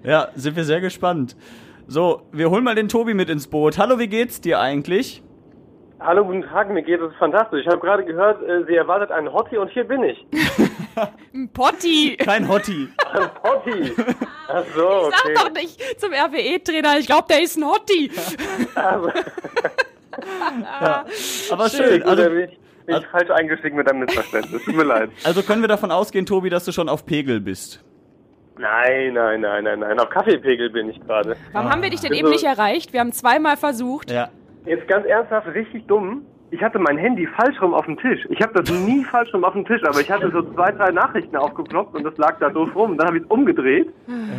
Speaker 2: Ja, sind wir sehr gespannt. So, wir holen mal den Tobi mit ins Boot. Hallo, wie geht's dir eigentlich?
Speaker 7: Hallo, guten Tag, mir geht es fantastisch. Ich habe gerade gehört, äh, sie erwartet einen Hottie und hier bin ich.
Speaker 3: Ein Potti!
Speaker 2: Kein Hottie.
Speaker 7: Ein Hottie. Ach so,
Speaker 3: Sag
Speaker 7: okay.
Speaker 3: doch nicht zum RWE-Trainer, ich glaube, der ist ein Hotti.
Speaker 7: Also,
Speaker 2: Aber schön.
Speaker 7: gut,
Speaker 2: Also,
Speaker 7: bin ich, bin ich falsch eingestiegen mit einem Missverständnis. Tut mir leid.
Speaker 2: also können wir davon ausgehen, Tobi, dass du schon auf Pegel bist.
Speaker 7: Nein, nein, nein, nein, nein. Auf Kaffeepegel bin ich gerade.
Speaker 3: Warum haben wir dich denn
Speaker 7: Also-
Speaker 3: eben nicht erreicht? Wir haben zweimal versucht.
Speaker 2: Ja.
Speaker 7: Jetzt ganz ernsthaft, richtig dumm. Ich hatte mein Handy falsch rum auf dem Tisch. Ich habe das nie falsch rum auf dem Tisch, aber ich hatte so zwei, drei Nachrichten aufgeploppt und das lag da doof rum. Dann habe ich es umgedreht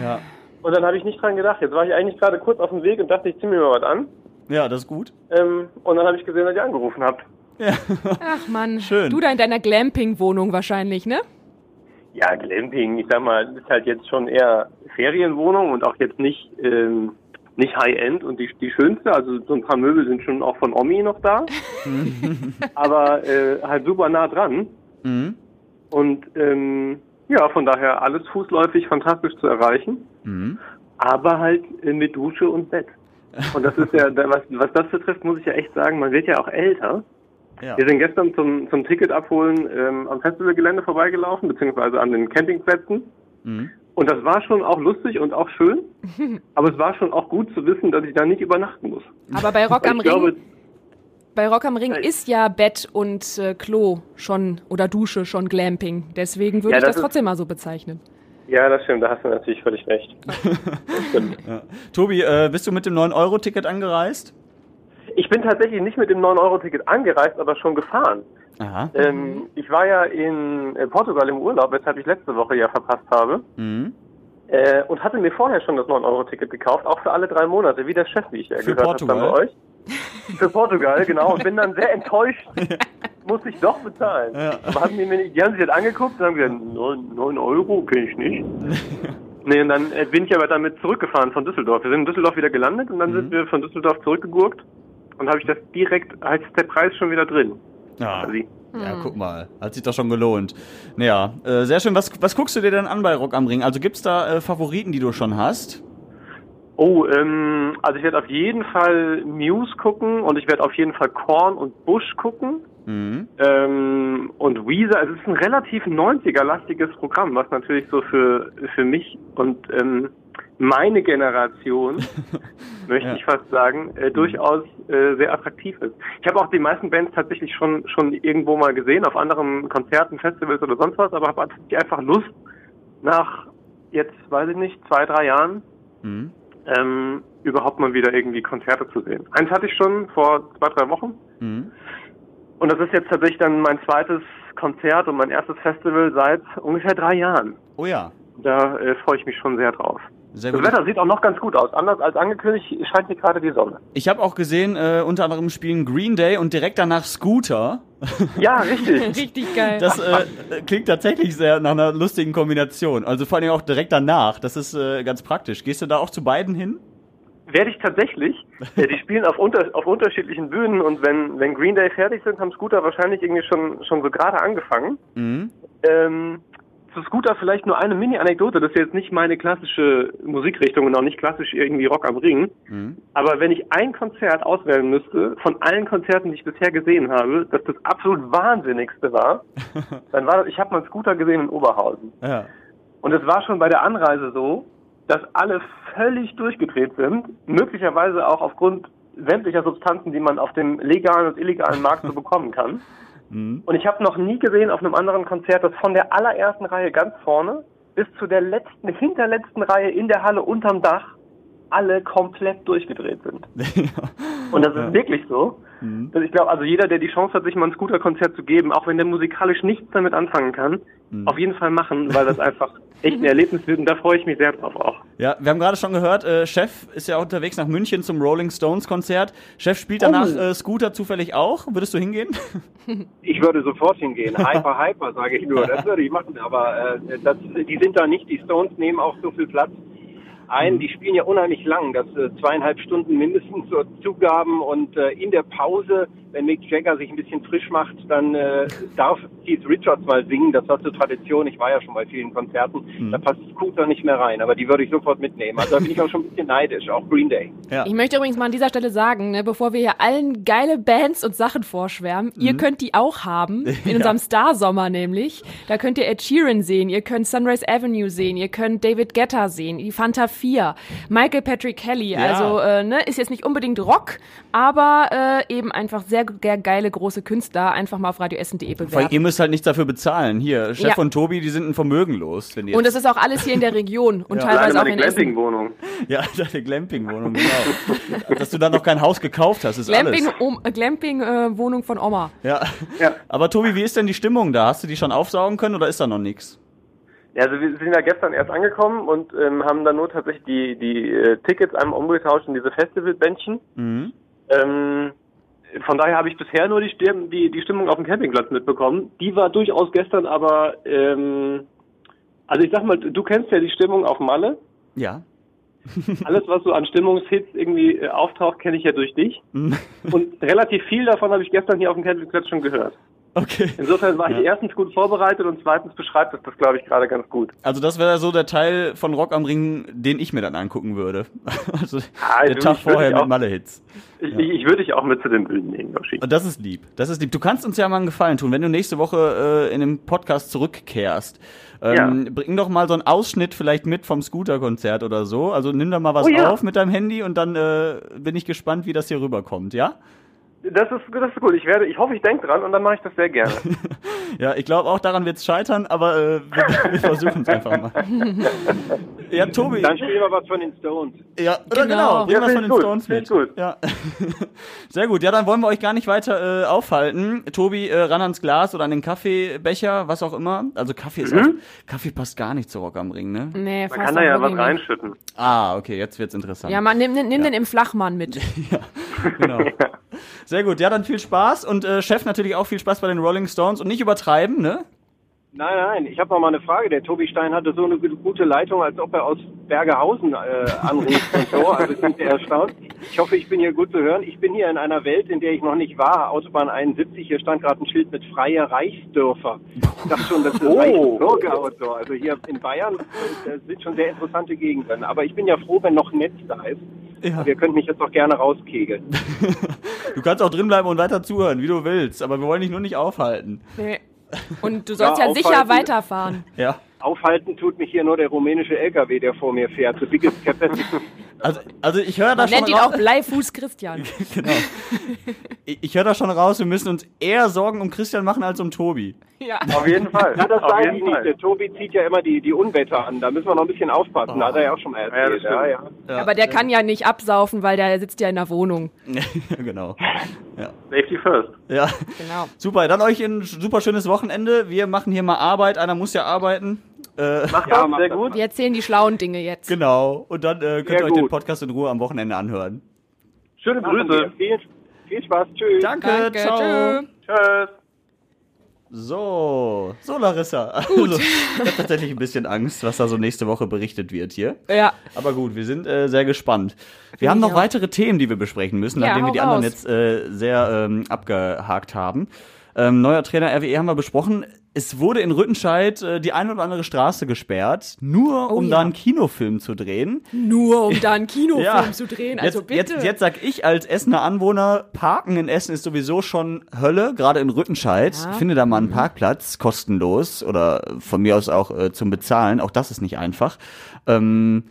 Speaker 2: Ja.
Speaker 7: und dann habe ich nicht dran gedacht. Jetzt war ich eigentlich gerade kurz auf dem Weg und dachte, ich zieh mir mal was an.
Speaker 2: Ja, das ist gut.
Speaker 7: Ähm, und dann habe ich gesehen, dass ihr angerufen habt.
Speaker 3: Ach Mann,
Speaker 2: Schön.
Speaker 3: du da in deiner Glamping-Wohnung wahrscheinlich, ne?
Speaker 7: Ja, Glamping, ich sag mal, ist halt jetzt schon eher Ferienwohnung und auch jetzt nicht, ähm, nicht High-End und die, die schönste. Also so ein paar Möbel sind schon auch von Omi noch da. Aber äh, halt super nah dran.
Speaker 2: Mhm.
Speaker 7: Und ähm, ja, von daher alles fußläufig fantastisch zu erreichen.
Speaker 2: Mhm.
Speaker 7: Aber halt äh, mit Dusche und Bett. Und das ist ja, was, was das betrifft, muss ich ja echt sagen, man wird ja auch älter.
Speaker 2: Ja.
Speaker 7: Wir sind gestern zum, zum Ticket abholen ähm, am Festivalgelände vorbeigelaufen, beziehungsweise an den Campingplätzen.
Speaker 2: Mhm.
Speaker 7: Und das war schon auch lustig und auch schön. Aber es war schon auch gut zu wissen, dass ich da nicht übernachten muss.
Speaker 3: Aber bei Rock am
Speaker 7: ich glaube,
Speaker 3: Ring, bei Rock am Ring ist ja Bett und äh, Klo schon oder Dusche schon Glamping. Deswegen würde
Speaker 7: Ja,
Speaker 3: ich
Speaker 7: das
Speaker 3: das trotzdem mal so bezeichnen.
Speaker 7: ja, das stimmt, da hast du natürlich völlig recht.
Speaker 2: Tobi, äh, bist du mit dem 9-Euro-Ticket angereist?
Speaker 7: Ich bin tatsächlich nicht mit dem 9-Euro-Ticket angereist, aber schon gefahren. Ähm, ich war ja in äh, Portugal im Urlaub, weshalb ich letzte Woche ja verpasst habe.
Speaker 2: Mhm.
Speaker 7: Äh, und hatte mir vorher schon das 9-Euro-Ticket gekauft, auch für alle drei Monate, wie der Chef, wie ich ja
Speaker 2: Für
Speaker 7: gehört habe dann bei euch. Für Portugal, genau. Und bin dann sehr enttäuscht, musste ich doch bezahlen.
Speaker 2: Ja.
Speaker 7: Aber haben die, mir die haben sich das angeguckt und haben gesagt, 9, 9 Euro kenne ich nicht. nee, und dann äh, bin ich aber damit zurückgefahren von Düsseldorf. Wir sind in Düsseldorf wieder gelandet und dann
Speaker 2: Mhm.
Speaker 7: sind wir von Düsseldorf zurückgegurkt. Und habe ich das direkt, als der Preis schon wieder drin.
Speaker 2: Ja.
Speaker 7: quasi.
Speaker 2: ja, guck mal. Hat sich doch schon gelohnt. Naja, äh, sehr schön. Was, was guckst du dir denn an bei Rock am Ring? Also gibt's da äh, Favoriten, die du schon hast?
Speaker 7: Oh, ähm, also ich werde auf jeden Fall Muse gucken und ich werde auf jeden Fall Korn und Bush gucken.
Speaker 2: Mhm.
Speaker 7: Ähm, und Weezer, also es ist ein relativ 90er-lastiges Programm, was natürlich so für, für mich und ähm, meine Generation, möchte
Speaker 2: Ja.
Speaker 7: ich fast sagen, äh, durchaus äh, sehr attraktiv ist. Ich habe auch die meisten Bands tatsächlich schon schon irgendwo mal gesehen, auf anderen Konzerten, Festivals oder sonst was, aber habe einfach Lust, nach jetzt, weiß ich nicht, zwei, drei Jahren
Speaker 2: Mhm.
Speaker 7: ähm, überhaupt mal wieder irgendwie Konzerte zu sehen. Eins hatte ich schon vor zwei, drei Wochen.
Speaker 2: Mhm.
Speaker 7: Und das ist jetzt tatsächlich dann mein zweites Konzert und mein erstes Festival seit ungefähr drei Jahren.
Speaker 2: Oh ja,
Speaker 7: Da äh, freue ich mich schon sehr drauf.
Speaker 2: Sehr
Speaker 7: Das
Speaker 2: gut.
Speaker 7: Wetter sieht auch noch ganz gut aus. Anders als angekündigt scheint hier gerade die Sonne.
Speaker 2: Ich habe auch gesehen, äh, unter anderem spielen Green Day und direkt danach Scooter.
Speaker 7: Ja, richtig.
Speaker 3: Richtig geil.
Speaker 2: Das äh, klingt tatsächlich sehr nach einer lustigen Kombination. Also vor allem auch direkt danach. Das ist äh, ganz praktisch. Gehst du da auch zu beiden hin?
Speaker 7: Werde ich tatsächlich. Äh, die spielen auf, unter, auf unterschiedlichen Bühnen und wenn, wenn Green Day fertig sind, haben Scooter wahrscheinlich irgendwie schon, schon so gerade angefangen.
Speaker 2: Mhm.
Speaker 7: Ähm, zu Scooter vielleicht nur eine Mini-Anekdote. Das ist jetzt nicht meine klassische Musikrichtung und auch nicht klassisch irgendwie Rock am Ring.
Speaker 2: Mhm.
Speaker 7: Aber wenn ich ein Konzert auswählen müsste, von allen Konzerten, die ich bisher gesehen habe, das das absolut Wahnsinnigste war, dann war das, ich habe mal einen Scooter gesehen in Oberhausen.
Speaker 2: Ja.
Speaker 7: Und es war schon bei der Anreise so, dass alle völlig durchgedreht sind, möglicherweise auch aufgrund sämtlicher Substanzen, die man auf dem legalen und illegalen Markt so bekommen kann.
Speaker 2: Mhm.
Speaker 7: Und ich habe noch nie gesehen auf einem anderen Konzert, dass von der allerersten Reihe ganz vorne bis zu der letzten, hinterletzten Reihe in der Halle unterm Dach alle komplett durchgedreht sind. Und das ist wirklich so.
Speaker 2: Mhm.
Speaker 7: Also ich glaube, also jeder, der die Chance hat, sich mal ein Scooter-Konzert zu geben, auch wenn der musikalisch nichts damit anfangen kann,
Speaker 2: Mhm.
Speaker 7: auf jeden Fall machen, weil das einfach echt ein Erlebnis wird und da freue ich mich sehr drauf auch.
Speaker 2: Ja, wir haben gerade schon gehört, äh, Chef ist ja unterwegs nach München zum Rolling Stones Konzert. Chef spielt danach
Speaker 7: Oh.
Speaker 2: äh, Scooter zufällig auch. Würdest du hingehen?
Speaker 6: Ich würde sofort hingehen. Hyper, hyper, sage ich nur. Das würde ich machen. Aber äh, das, die sind da nicht. Die Stones nehmen auch so viel Platz ein. Die spielen ja unheimlich lang. Das äh, zweieinhalb Stunden mindestens so Zugaben. Und äh, in der Pause, wenn Mick Jagger sich ein bisschen frisch macht, dann äh, darf Keith Richards mal singen. Das war zur Tradition. Ich war ja schon bei vielen Konzerten. Da passt Scooter nicht mehr rein. Aber die würde ich sofort mitnehmen. Also da bin ich auch schon ein bisschen neidisch. Auch Green Day.
Speaker 2: Ja.
Speaker 3: Ich möchte übrigens mal an dieser Stelle sagen, ne, bevor wir hier allen geile Bands und Sachen vorschwärmen, ihr könnt die auch haben, in unserem Star-Sommer nämlich. Da könnt ihr Ed Sheeran sehen, ihr könnt Sunrise Avenue sehen, ihr könnt David Guetta sehen, die Fanta 4, Michael Patrick Kelly. Also äh, ne, ist jetzt nicht unbedingt Rock, aber äh, eben einfach sehr, sehr geile große Künstler. Einfach mal auf radioessen.de
Speaker 2: Vor allem,
Speaker 3: bewerben.
Speaker 2: ihr müsst halt nichts dafür bezahlen. Hier, Chef
Speaker 3: Ja.
Speaker 2: und Tobi, die sind ein Vermögen los. Wenn
Speaker 3: Und das ist auch alles hier in der Region und
Speaker 2: Ja.
Speaker 3: teilweise auch in Essen.
Speaker 7: Glamping-Wohnung.
Speaker 2: ja, deine Glamping-Wohnung, genau. Dass du da noch kein Haus gekauft hast, ist
Speaker 3: Glamping,
Speaker 2: alles.
Speaker 3: um, äh, Glamping äh, Wohnung von Oma.
Speaker 2: Ja.
Speaker 7: Ja.
Speaker 2: Aber Tobi, wie ist denn die Stimmung da? Hast du die schon aufsaugen können oder ist da noch nichts?
Speaker 7: Ja, also wir sind ja gestern erst angekommen und ähm, haben dann nur tatsächlich die, die äh, Tickets einmal umgetauscht in diese Festivalbändchen.
Speaker 2: Mhm.
Speaker 7: Ähm, von daher habe ich bisher nur die, Stirn, die, die Stimmung auf dem Campingplatz mitbekommen. Die war durchaus gestern aber, ähm, also ich sag mal, du kennst ja die Stimmung auf Malle.
Speaker 2: Ja.
Speaker 7: Alles, was so an Stimmungshits irgendwie äh, auftaucht, kenne ich ja durch dich.
Speaker 2: Mhm.
Speaker 7: Und relativ viel davon habe ich gestern hier auf dem Campingplatz schon gehört.
Speaker 2: Okay.
Speaker 7: Insofern war ich
Speaker 2: Ja.
Speaker 7: erstens gut vorbereitet und zweitens beschreibt es das, glaube ich, gerade ganz gut.
Speaker 2: Also das wäre so der Teil von Rock am Ring, den ich mir dann angucken würde. Also
Speaker 7: Ah,
Speaker 2: der Tag
Speaker 7: ich
Speaker 2: vorher mit Malle-Hits.
Speaker 7: Ich, ich, ich würde dich auch mit zu den Bühnen nehmen, Yoshi.
Speaker 2: Das ist lieb. Das ist lieb. Du kannst uns ja mal einen Gefallen tun, wenn du nächste Woche äh, in dem Podcast zurückkehrst. Ähm, Bring doch mal so einen Ausschnitt vielleicht mit vom Scooter-Konzert oder so. Also nimm da mal was
Speaker 7: Oh ja.
Speaker 2: auf mit deinem Handy und dann äh, bin ich gespannt, wie das hier rüberkommt, ja?
Speaker 7: Das ist, das ist gut. Ich werde, ich hoffe, ich denke dran und dann mache ich das sehr gerne.
Speaker 2: Ja, ich glaube auch daran wird's scheitern, aber äh, wir, wir versuchen es einfach mal. ja, Tobi.
Speaker 6: Dann spielen wir was von den Stones.
Speaker 2: Ja, genau.
Speaker 3: Genau.
Speaker 7: Ja,
Speaker 2: was von den
Speaker 7: gut,
Speaker 2: Stones mit.
Speaker 7: gut.
Speaker 2: Ja. Sehr gut. Ja, dann wollen wir euch gar nicht weiter äh, aufhalten. Tobi, äh, ran ans Glas oder an den Kaffeebecher, was auch immer. Also Kaffee ist auch, Kaffee passt gar nicht zu Rock am Ring, ne?
Speaker 3: Nee,
Speaker 7: Man
Speaker 3: fast
Speaker 7: kann da ja was reinschütten.
Speaker 2: Ah, okay, jetzt wird's interessant.
Speaker 3: Ja, man, nimm, nimm, nimm den im Flachmann mit.
Speaker 2: genau. Sehr gut. Ja, dann viel Spaß und äh, Chef natürlich auch viel Spaß bei den Rolling Stones und nicht übertreiben, ne?
Speaker 6: Nein, nein, ich habe noch mal eine Frage. Der Tobi Stein hatte so eine gute Leitung, als ob er aus Bergehausen äh, anruft und so. Also ich bin sehr erstaunt. Ich hoffe, ich bin hier gut zu hören. Ich bin hier in einer Welt, in der ich noch nicht war. Autobahn 71, hier stand gerade ein Schild mit freie Reichsdörfer. Ich dachte schon, das ist
Speaker 7: Oh.
Speaker 6: Reichsbürger und so. Also hier in Bayern äh, sind schon sehr interessante Gegenden. Aber ich bin ja froh, wenn noch ein Netz da ist.
Speaker 2: Ja.
Speaker 6: Wir könnten mich jetzt auch gerne rauskegeln.
Speaker 2: Du kannst auch drinbleiben und weiter zuhören, wie du willst, aber wir wollen dich nur nicht aufhalten.
Speaker 3: Nee. Und du sollst ja,
Speaker 6: Ja,
Speaker 3: sicher weiterfahren.
Speaker 2: Ja.
Speaker 6: Aufhalten tut mich hier nur der rumänische LKW, der vor mir fährt. The biggest capacity.
Speaker 2: Also, also ich höre da
Speaker 3: Man
Speaker 2: schon
Speaker 3: nennt ihn auch Bleifuß Christian.
Speaker 2: genau. Ich, ich höre da schon raus, wir müssen uns eher Sorgen um Christian machen als um Tobi.
Speaker 3: Ja.
Speaker 7: Auf jeden Fall.
Speaker 6: Ja, das
Speaker 7: Auf
Speaker 6: sage
Speaker 7: jeden
Speaker 6: ich nicht. Der Tobi zieht ja immer die, die Unwetter an. Da müssen wir noch ein bisschen aufpassen. Da hat er ja auch schon mal erzählt. Ja, ja.
Speaker 2: Ja,
Speaker 3: Aber der kann ja nicht absaufen, weil der sitzt ja in der Wohnung.
Speaker 2: genau.
Speaker 7: Safety first.
Speaker 2: Ja.
Speaker 3: Genau.
Speaker 2: Super, dann euch ein super schönes Wochenende. Wir machen hier mal Arbeit. Einer muss ja arbeiten. Äh,
Speaker 7: Mach
Speaker 6: Ja,
Speaker 7: das, sehr
Speaker 6: das
Speaker 7: gut.
Speaker 3: Wir erzählen die schlauen Dinge jetzt.
Speaker 2: genau. Und dann äh, könnt
Speaker 6: Sehr
Speaker 2: ihr euch den
Speaker 6: gut.
Speaker 2: Podcast in Ruhe am Wochenende anhören.
Speaker 7: Schöne Grüße.
Speaker 6: Viel, viel Spaß. Tschüss.
Speaker 2: Danke,
Speaker 3: Danke,
Speaker 2: ciao.
Speaker 7: Tschüss.
Speaker 2: So, so Larissa. Also, ich habe tatsächlich ein bisschen Angst, was da so nächste Woche berichtet wird hier.
Speaker 3: Ja.
Speaker 2: Aber gut, wir sind äh, sehr gespannt. Wir haben noch
Speaker 3: auch.
Speaker 2: weitere Themen, die wir besprechen müssen,
Speaker 3: Ja,
Speaker 2: nachdem wir die anderen jetzt äh, sehr ähm, abgehakt haben. Ähm, neuer Trainer RWE haben wir besprochen. Es wurde in Rüttenscheid äh, die eine oder andere Straße gesperrt, nur
Speaker 3: Oh
Speaker 2: um
Speaker 3: ja.
Speaker 2: da einen Kinofilm zu drehen.
Speaker 3: Nur um da einen Kinofilm
Speaker 2: Ja.
Speaker 3: zu drehen. Also
Speaker 2: jetzt,
Speaker 3: bitte.
Speaker 2: Jetzt, jetzt sag ich als Essener Anwohner, Parken in Essen ist sowieso schon Hölle, gerade in Rüttenscheid.
Speaker 3: Ja.
Speaker 2: Finde da mal einen Parkplatz, kostenlos oder von mir aus auch äh, zum Bezahlen. Auch das ist nicht einfach. Ähm,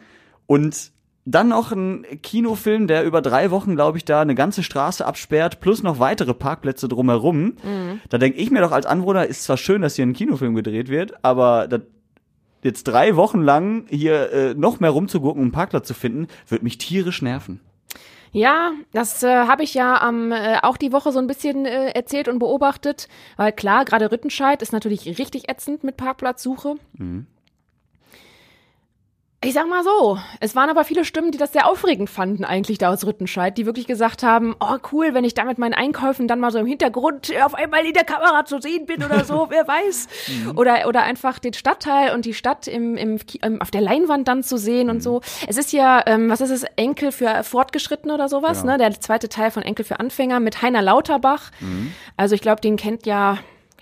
Speaker 2: und dann noch ein Kinofilm, der über drei Wochen, glaube ich, da eine ganze Straße absperrt, plus noch weitere Parkplätze drumherum. Da denke ich mir doch als Anwohner, ist zwar schön, dass hier ein Kinofilm gedreht wird, aber das jetzt drei Wochen lang hier äh, noch mehr rumzugurken, um einen Parkplatz zu finden, wird mich tierisch nerven.
Speaker 3: Ja, das äh, habe ich ja am äh, auch die Woche so ein bisschen äh, erzählt und beobachtet, weil klar, gerade Rüttenscheid ist natürlich richtig ätzend mit Parkplatzsuche. Ich sag mal so, es waren aber viele Stimmen, die das sehr aufregend fanden eigentlich da aus Rüttenscheid, die wirklich gesagt haben, oh cool, wenn ich da mit meinen Einkäufen dann mal so im Hintergrund auf einmal in der Kamera zu sehen bin oder so, wer weiß. Oder, oder einfach den Stadtteil und die Stadt im, im, Ki- ähm, auf der Leinwand dann zu sehen und so. Es ist ja, ähm, was ist es, Enkel für Fortgeschrittene oder sowas, ne? Der zweite Teil von Enkel für Anfänger mit Heiner Lauterbach. Also ich glaube, den kennt ja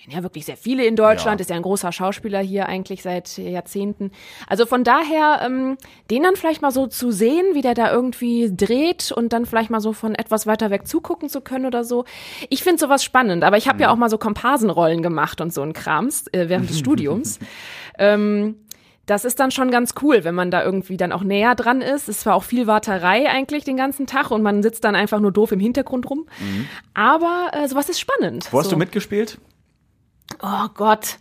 Speaker 3: kennen ja wirklich sehr viele in Deutschland,
Speaker 2: Ja.
Speaker 3: ist ja ein großer Schauspieler hier eigentlich seit Jahrzehnten. Also von daher, ähm, den dann vielleicht mal so zu sehen, wie der da irgendwie dreht und dann vielleicht mal so von etwas weiter weg zugucken zu können oder so. Ich finde sowas spannend, aber ich habe ja auch mal so Komparsenrollen gemacht und so ein Krams äh, während des Studiums. Ähm, das ist dann schon ganz cool, wenn man da irgendwie dann auch näher dran ist. Es war auch viel Warterei eigentlich den ganzen Tag und man sitzt dann einfach nur doof im Hintergrund rum. Aber äh, sowas ist spannend.
Speaker 2: Wo hast
Speaker 3: so.
Speaker 2: du mitgespielt?
Speaker 3: Oh Gott.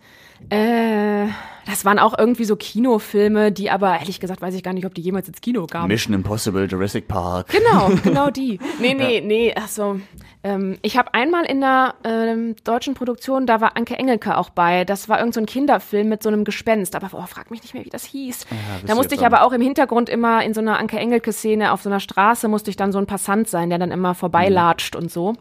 Speaker 3: Äh, das waren auch irgendwie so Kinofilme, die aber ehrlich gesagt weiß ich gar nicht, ob die jemals ins Kino kamen.
Speaker 2: Mission Impossible, Jurassic Park.
Speaker 3: Genau, genau die. Nee, nee, nee, ach so. Ähm, ich habe einmal in einer ähm, deutschen Produktion, da war Anke Engelke auch bei. Das war irgend so ein Kinderfilm mit so einem Gespenst. Aber oh, frag mich nicht mehr, wie das hieß.
Speaker 2: bist
Speaker 3: da musste ich aber auch im Hintergrund immer in so einer Anke Engelke-Szene auf so einer Straße musste ich dann so ein Passant sein, der dann immer vorbeilatscht und so.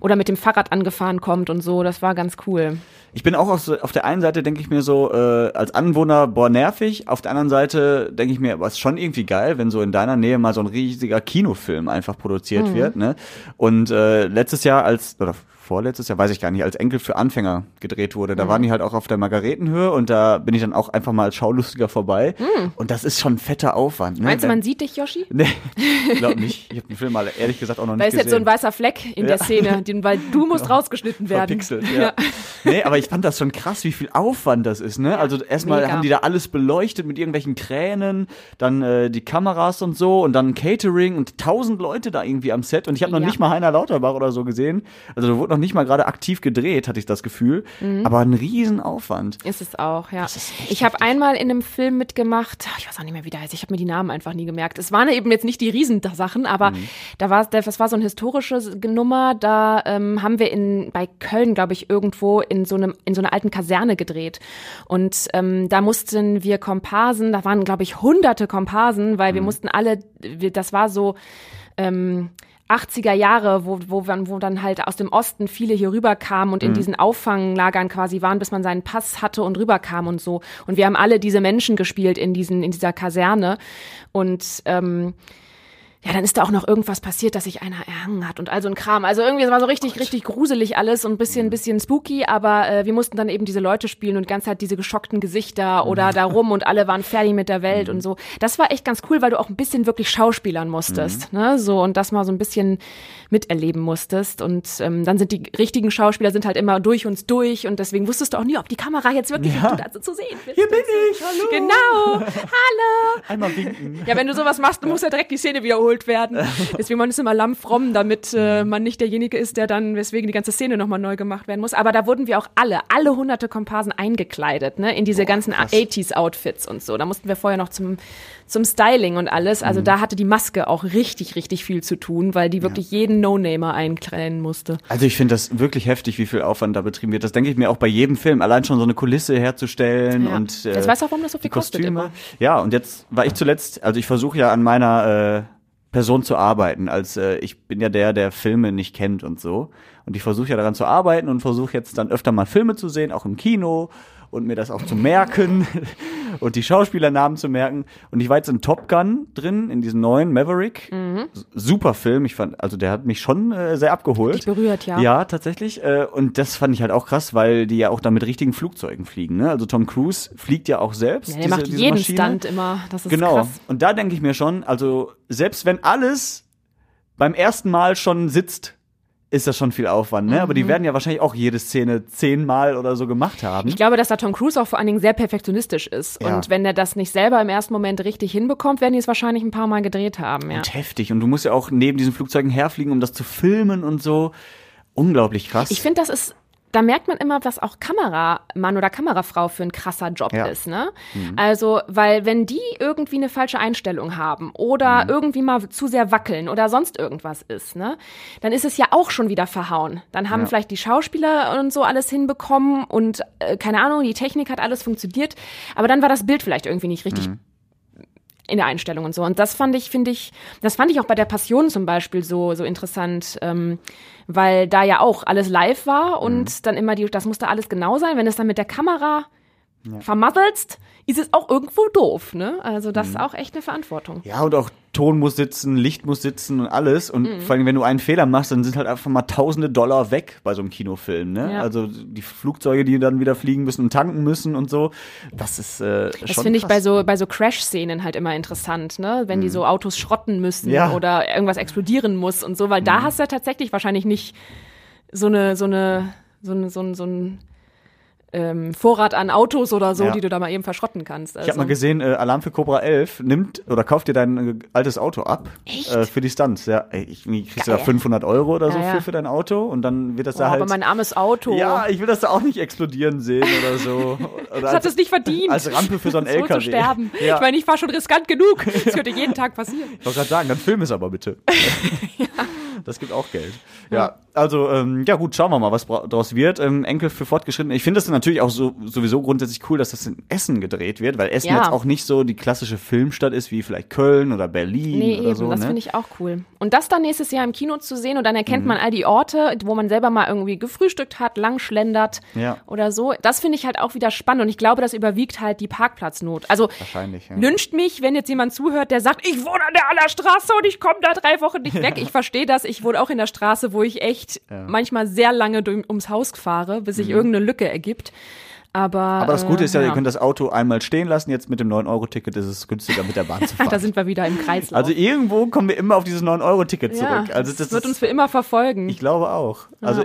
Speaker 3: Oder mit dem Fahrrad angefahren kommt und so. Das war ganz cool.
Speaker 2: Ich bin auch auf, so- auf der einen Seite, denke ich mir so, äh, als Anwohner, boah, nervig. Auf der anderen Seite denke ich mir, aber ist schon irgendwie geil, wenn so in deiner Nähe mal so ein riesiger Kinofilm einfach produziert wird. Ne? Und äh, letztes Jahr als, oder vorletztes Jahr, weiß ich gar nicht, als Enkel für Anfänger gedreht wurde, da waren die halt auch auf der Margaretenhöhe und da bin ich dann auch einfach mal als Schaulustiger vorbei. Und das ist schon ein fetter Aufwand. Ne?
Speaker 3: Meinst du, man sieht dich, Yoshi?
Speaker 2: Nee, ich glaube nicht. Ich habe den Film mal ehrlich gesagt auch noch
Speaker 3: Da
Speaker 2: nicht
Speaker 3: ist jetzt so ein
Speaker 2: gesehen.
Speaker 3: weißer Fleck in der
Speaker 2: Ja.
Speaker 3: Szene, den, weil du musst rausgeschnitten werden.
Speaker 2: Verpixelt, ja. nee, aber ich fand das schon krass, wie viel Aufwand das ist, ne? Also erstmal
Speaker 3: mega.
Speaker 2: haben die da alles beleuchtet mit irgendwelchen Kränen, dann äh, die Kameras und so und dann Catering und tausend Leute da irgendwie am Set und ich habe noch
Speaker 3: Ja.
Speaker 2: nicht mal Heiner Lauterbach oder so gesehen. Also da wurde noch nicht mal gerade aktiv gedreht, hatte ich das Gefühl,
Speaker 3: Mhm.
Speaker 2: aber ein Riesenaufwand.
Speaker 3: Ist es auch, ja. Ich habe einmal in einem Film mitgemacht, ach, ich weiß auch nicht mehr, wie der heißt, ich habe mir die Namen einfach nie gemerkt. Es waren eben jetzt nicht die Riesensachen, aber
Speaker 2: Mhm.
Speaker 3: da war das war so ein historisches Nummer, da ähm, haben wir in bei Köln, glaube ich, irgendwo in so einem in so einer alten Kaserne gedreht. Und ähm, da mussten wir Komparsen, da waren, glaube ich, hunderte Komparsen, weil wir mussten alle, wir, das war so ähm, 80er Jahre, wo, wo, man, wo dann halt aus dem Osten viele hier rüberkamen und in diesen Auffanglagern quasi waren, bis man seinen Pass hatte und rüberkam und so. Und wir haben alle diese Menschen gespielt in diesen, in dieser Kaserne. Und ähm, ja, dann ist da auch noch irgendwas passiert, dass sich einer erhangen hat und all so ein Kram. Also irgendwie, es war so richtig, richtig gruselig alles und ein bisschen, bisschen spooky, aber äh, wir mussten dann eben diese Leute spielen und ganze Zeit diese geschockten Gesichter oder da rum und alle waren fertig mit der Welt und so. Das war echt ganz cool, weil du auch ein bisschen wirklich schauspielern musstest, ne, so und das mal so ein bisschen miterleben musstest und ähm, dann sind die richtigen Schauspieler sind halt immer durch uns durch und deswegen wusstest du auch nie, ob die Kamera jetzt wirklich
Speaker 2: Ja.
Speaker 3: du da so zu sehen bist.
Speaker 2: Hier bin ich, hallo.
Speaker 3: Genau, hallo.
Speaker 2: Einmal winken.
Speaker 3: Ja, wenn du sowas machst, muss ja direkt die Szene wiederholt werden. Deswegen man ist immer lammfromm, damit äh, man nicht derjenige ist, der dann, weswegen die ganze Szene nochmal neu gemacht werden muss. Aber da wurden wir auch alle, alle hunderte Komparsen eingekleidet, ne, in diese ganzen 80s-Outfits und so. Da mussten wir vorher noch zum, zum Styling und alles. Also da hatte die Maske auch richtig, richtig viel zu tun, weil die wirklich jeden No-Namer einkleiden musste.
Speaker 2: Also ich finde das wirklich heftig, wie viel Aufwand da betrieben wird. Das denke ich mir auch bei jedem Film. Allein schon so eine Kulisse herzustellen
Speaker 3: Ja.
Speaker 2: und äh,
Speaker 3: Jetzt weißt du auch, warum das so viel kostet immer.
Speaker 2: Ja, und jetzt war ich zuletzt, also ich versuche ja an meiner äh, Person zu arbeiten. Als äh, ich bin ja der, der Filme nicht kennt und so. Und ich versuche ja daran zu arbeiten und versuche jetzt dann öfter mal Filme zu sehen, auch im Kino und mir das auch zu merken und die Schauspielernamen zu merken. Und ich war jetzt in Top Gun drin, in diesem neuen Maverick. S- Super Film. Ich fand, also der hat mich schon äh, sehr abgeholt.
Speaker 3: Dich berührt, ja.
Speaker 2: Ja, tatsächlich. Äh, und das fand ich halt auch krass, weil die ja auch da mit richtigen Flugzeugen fliegen. Ne? Also Tom Cruise fliegt ja auch selbst.
Speaker 3: Ja, der
Speaker 2: diese,
Speaker 3: macht
Speaker 2: diese
Speaker 3: jeden
Speaker 2: Maschine.
Speaker 3: Stunt immer. Das ist
Speaker 2: Genau.
Speaker 3: krass.
Speaker 2: Und da denke ich mir schon, also selbst wenn alles beim ersten Mal schon sitzt, ist das schon viel Aufwand, ne? Aber die werden ja wahrscheinlich auch jede Szene zehnmal oder so gemacht haben.
Speaker 3: Ich glaube, dass da Tom Cruise auch vor allen Dingen sehr perfektionistisch ist.
Speaker 2: Ja.
Speaker 3: Und wenn er das nicht selber im ersten Moment richtig hinbekommt, werden die es wahrscheinlich ein paar Mal gedreht haben, ja.
Speaker 2: Und heftig. Und du musst ja auch neben diesen Flugzeugen herfliegen, um das zu filmen und so. Unglaublich krass.
Speaker 3: Ich finde, das ist da merkt man immer, was auch Kameramann oder Kamerafrau für ein krasser Job
Speaker 2: Ja.
Speaker 3: ist, ne? Also, weil wenn die irgendwie eine falsche Einstellung haben oder irgendwie mal zu sehr wackeln oder sonst irgendwas ist, ne? Dann ist es ja auch schon wieder verhauen. Dann haben
Speaker 2: Ja.
Speaker 3: vielleicht die Schauspieler und so alles hinbekommen und äh, keine Ahnung, die Technik hat alles funktioniert, aber dann war das Bild vielleicht irgendwie nicht richtig in der Einstellung und so. Und das fand ich, finde ich, das fand ich auch bei der Passion zum Beispiel so, so interessant, ähm, weil da ja auch alles live war und dann immer die, das musste alles genau sein. Wenn es dann mit der Kamera vermasselst, ist es auch irgendwo doof, ne? Also das ist auch echt eine Verantwortung.
Speaker 2: Ja, und auch Ton muss sitzen, Licht muss sitzen und alles. Und
Speaker 3: Mhm.
Speaker 2: vor allem, wenn du einen Fehler machst, dann sind halt einfach mal tausende Dollar weg bei so einem Kinofilm. Ne?
Speaker 3: Ja.
Speaker 2: Also die Flugzeuge, die dann wieder fliegen müssen und tanken müssen und so. Das ist äh,
Speaker 3: Das
Speaker 2: schon
Speaker 3: finde ich bei so, bei so Crash-Szenen halt immer interessant, ne? Wenn die so Autos schrotten müssen
Speaker 2: Ja.
Speaker 3: oder irgendwas explodieren muss und so, weil da hast du ja tatsächlich wahrscheinlich nicht so eine, so eine, so eine, so ein, so ein ähm, Vorrat an Autos oder so,
Speaker 2: Ja.
Speaker 3: die du da mal eben verschrotten kannst. Also.
Speaker 2: Ich habe mal gesehen, äh, Alarm für Cobra 11 nimmt oder kauft dir dein äh, altes Auto ab äh, für die Stunts. Ja, ey, ich kriegst du da
Speaker 3: Geil.
Speaker 2: 500 Euro oder so
Speaker 3: Ja, ja.
Speaker 2: für für dein Auto und dann wird das
Speaker 3: Oh,
Speaker 2: da halt.
Speaker 3: aber mein armes Auto.
Speaker 2: ja, ich will das da auch nicht explodieren sehen oder so. Oder
Speaker 3: das hat es nicht verdient.
Speaker 2: als Rampe für so einen
Speaker 3: so
Speaker 2: LKW.
Speaker 3: zu sterben.
Speaker 2: Ja.
Speaker 3: Ich meine, ich war schon riskant genug. Das könnte jeden Tag passieren.
Speaker 2: Ich wollte gerade sagen, dann film es aber bitte. Das gibt auch Geld. Ja, also ähm, ja gut, schauen wir mal, was daraus wird. Ähm, Enkel für Fortgeschrittene. Ich finde das natürlich auch so, sowieso grundsätzlich cool, dass das in Essen gedreht wird, weil Essen
Speaker 3: Ja.
Speaker 2: jetzt auch nicht so die klassische Filmstadt ist wie vielleicht Köln oder Berlin
Speaker 3: Nee,
Speaker 2: oder
Speaker 3: eben,
Speaker 2: so.
Speaker 3: das
Speaker 2: ne?
Speaker 3: finde ich auch cool. Und das dann nächstes Jahr im Kino zu sehen und dann erkennt man all die Orte, wo man selber mal irgendwie gefrühstückt hat, lang schlendert
Speaker 2: Ja.
Speaker 3: oder so. Das finde ich halt auch wieder spannend und ich glaube, das überwiegt halt die Parkplatznot. Also
Speaker 2: Wahrscheinlich, ja.
Speaker 3: lünscht mich, wenn jetzt jemand zuhört, der sagt, ich wohne an der Allerstraße und ich komme da drei Wochen nicht weg. Ich verstehe das. Ich wohne auch in der Straße, wo ich echt manchmal sehr lange durch, ums Haus fahre, bis sich irgendeine Lücke ergibt. Aber.
Speaker 2: Aber das Gute ist ja,
Speaker 3: äh,
Speaker 2: ihr könnt das Auto einmal stehen lassen. Jetzt mit dem 9-Euro-Ticket ist es günstiger, mit der Bahn zu fahren.
Speaker 3: da sind wir wieder im Kreislauf.
Speaker 2: also irgendwo kommen wir immer auf dieses 9-Euro-Ticket
Speaker 3: ja,
Speaker 2: zurück. Also das
Speaker 3: wird
Speaker 2: ist,
Speaker 3: uns für immer verfolgen.
Speaker 2: Ich glaube auch. Also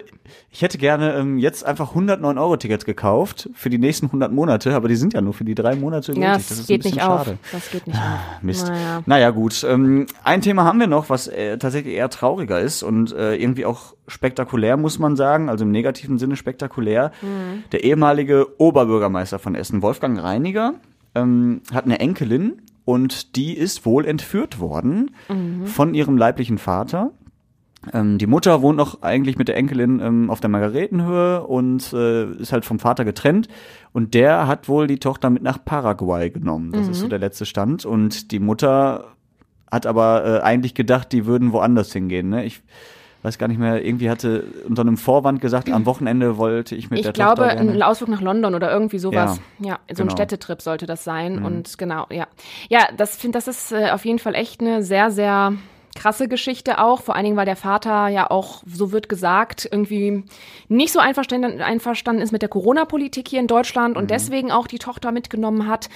Speaker 2: ich hätte gerne ähm, jetzt einfach 109 Euro Tickets gekauft für die nächsten 100 Monate, aber die sind ja nur für die drei Monate gültig.
Speaker 3: Ja,
Speaker 2: das
Speaker 3: das
Speaker 2: ist
Speaker 3: geht
Speaker 2: ein bisschen
Speaker 3: nicht auf.
Speaker 2: schade.
Speaker 3: Das geht nicht auf.
Speaker 2: Mist.
Speaker 3: Naja.
Speaker 2: Naja, gut. Ähm, ein Thema haben wir noch, was äh, tatsächlich eher trauriger ist und äh, irgendwie auch spektakulär, muss man sagen, also im negativen Sinne spektakulär.
Speaker 3: Mhm.
Speaker 2: Der ehemalige Oberbürgermeister von Essen, Wolfgang Reiniger, ähm, hat eine Enkelin und die ist wohl entführt worden
Speaker 3: Mhm.
Speaker 2: von ihrem leiblichen Vater. Ähm, die Mutter wohnt noch eigentlich mit der Enkelin ähm, auf der Margaretenhöhe und äh, ist halt vom Vater getrennt. Und der hat wohl die Tochter mit nach Paraguay genommen. Das ist so der letzte Stand. Und die Mutter hat aber äh, eigentlich gedacht, die würden woanders hingehen. Ne? Ich weiß gar nicht mehr, irgendwie hatte unter einem Vorwand gesagt, am Wochenende wollte ich mit
Speaker 3: Ich
Speaker 2: der
Speaker 3: glaube,
Speaker 2: Tochter gerne.
Speaker 3: ein Ausflug nach London oder irgendwie sowas. Ja,
Speaker 2: Ja,
Speaker 3: so ein
Speaker 2: genau.
Speaker 3: Städtetrip sollte das sein. Und genau, ja. Ja, das finde das ist äh, auf jeden Fall echt eine sehr, sehr krasse Geschichte auch. Vor allen Dingen, weil der Vater ja auch, so wird gesagt, irgendwie nicht so einverstanden, einverstanden ist mit der Corona-Politik hier in Deutschland und deswegen auch die Tochter mitgenommen hat.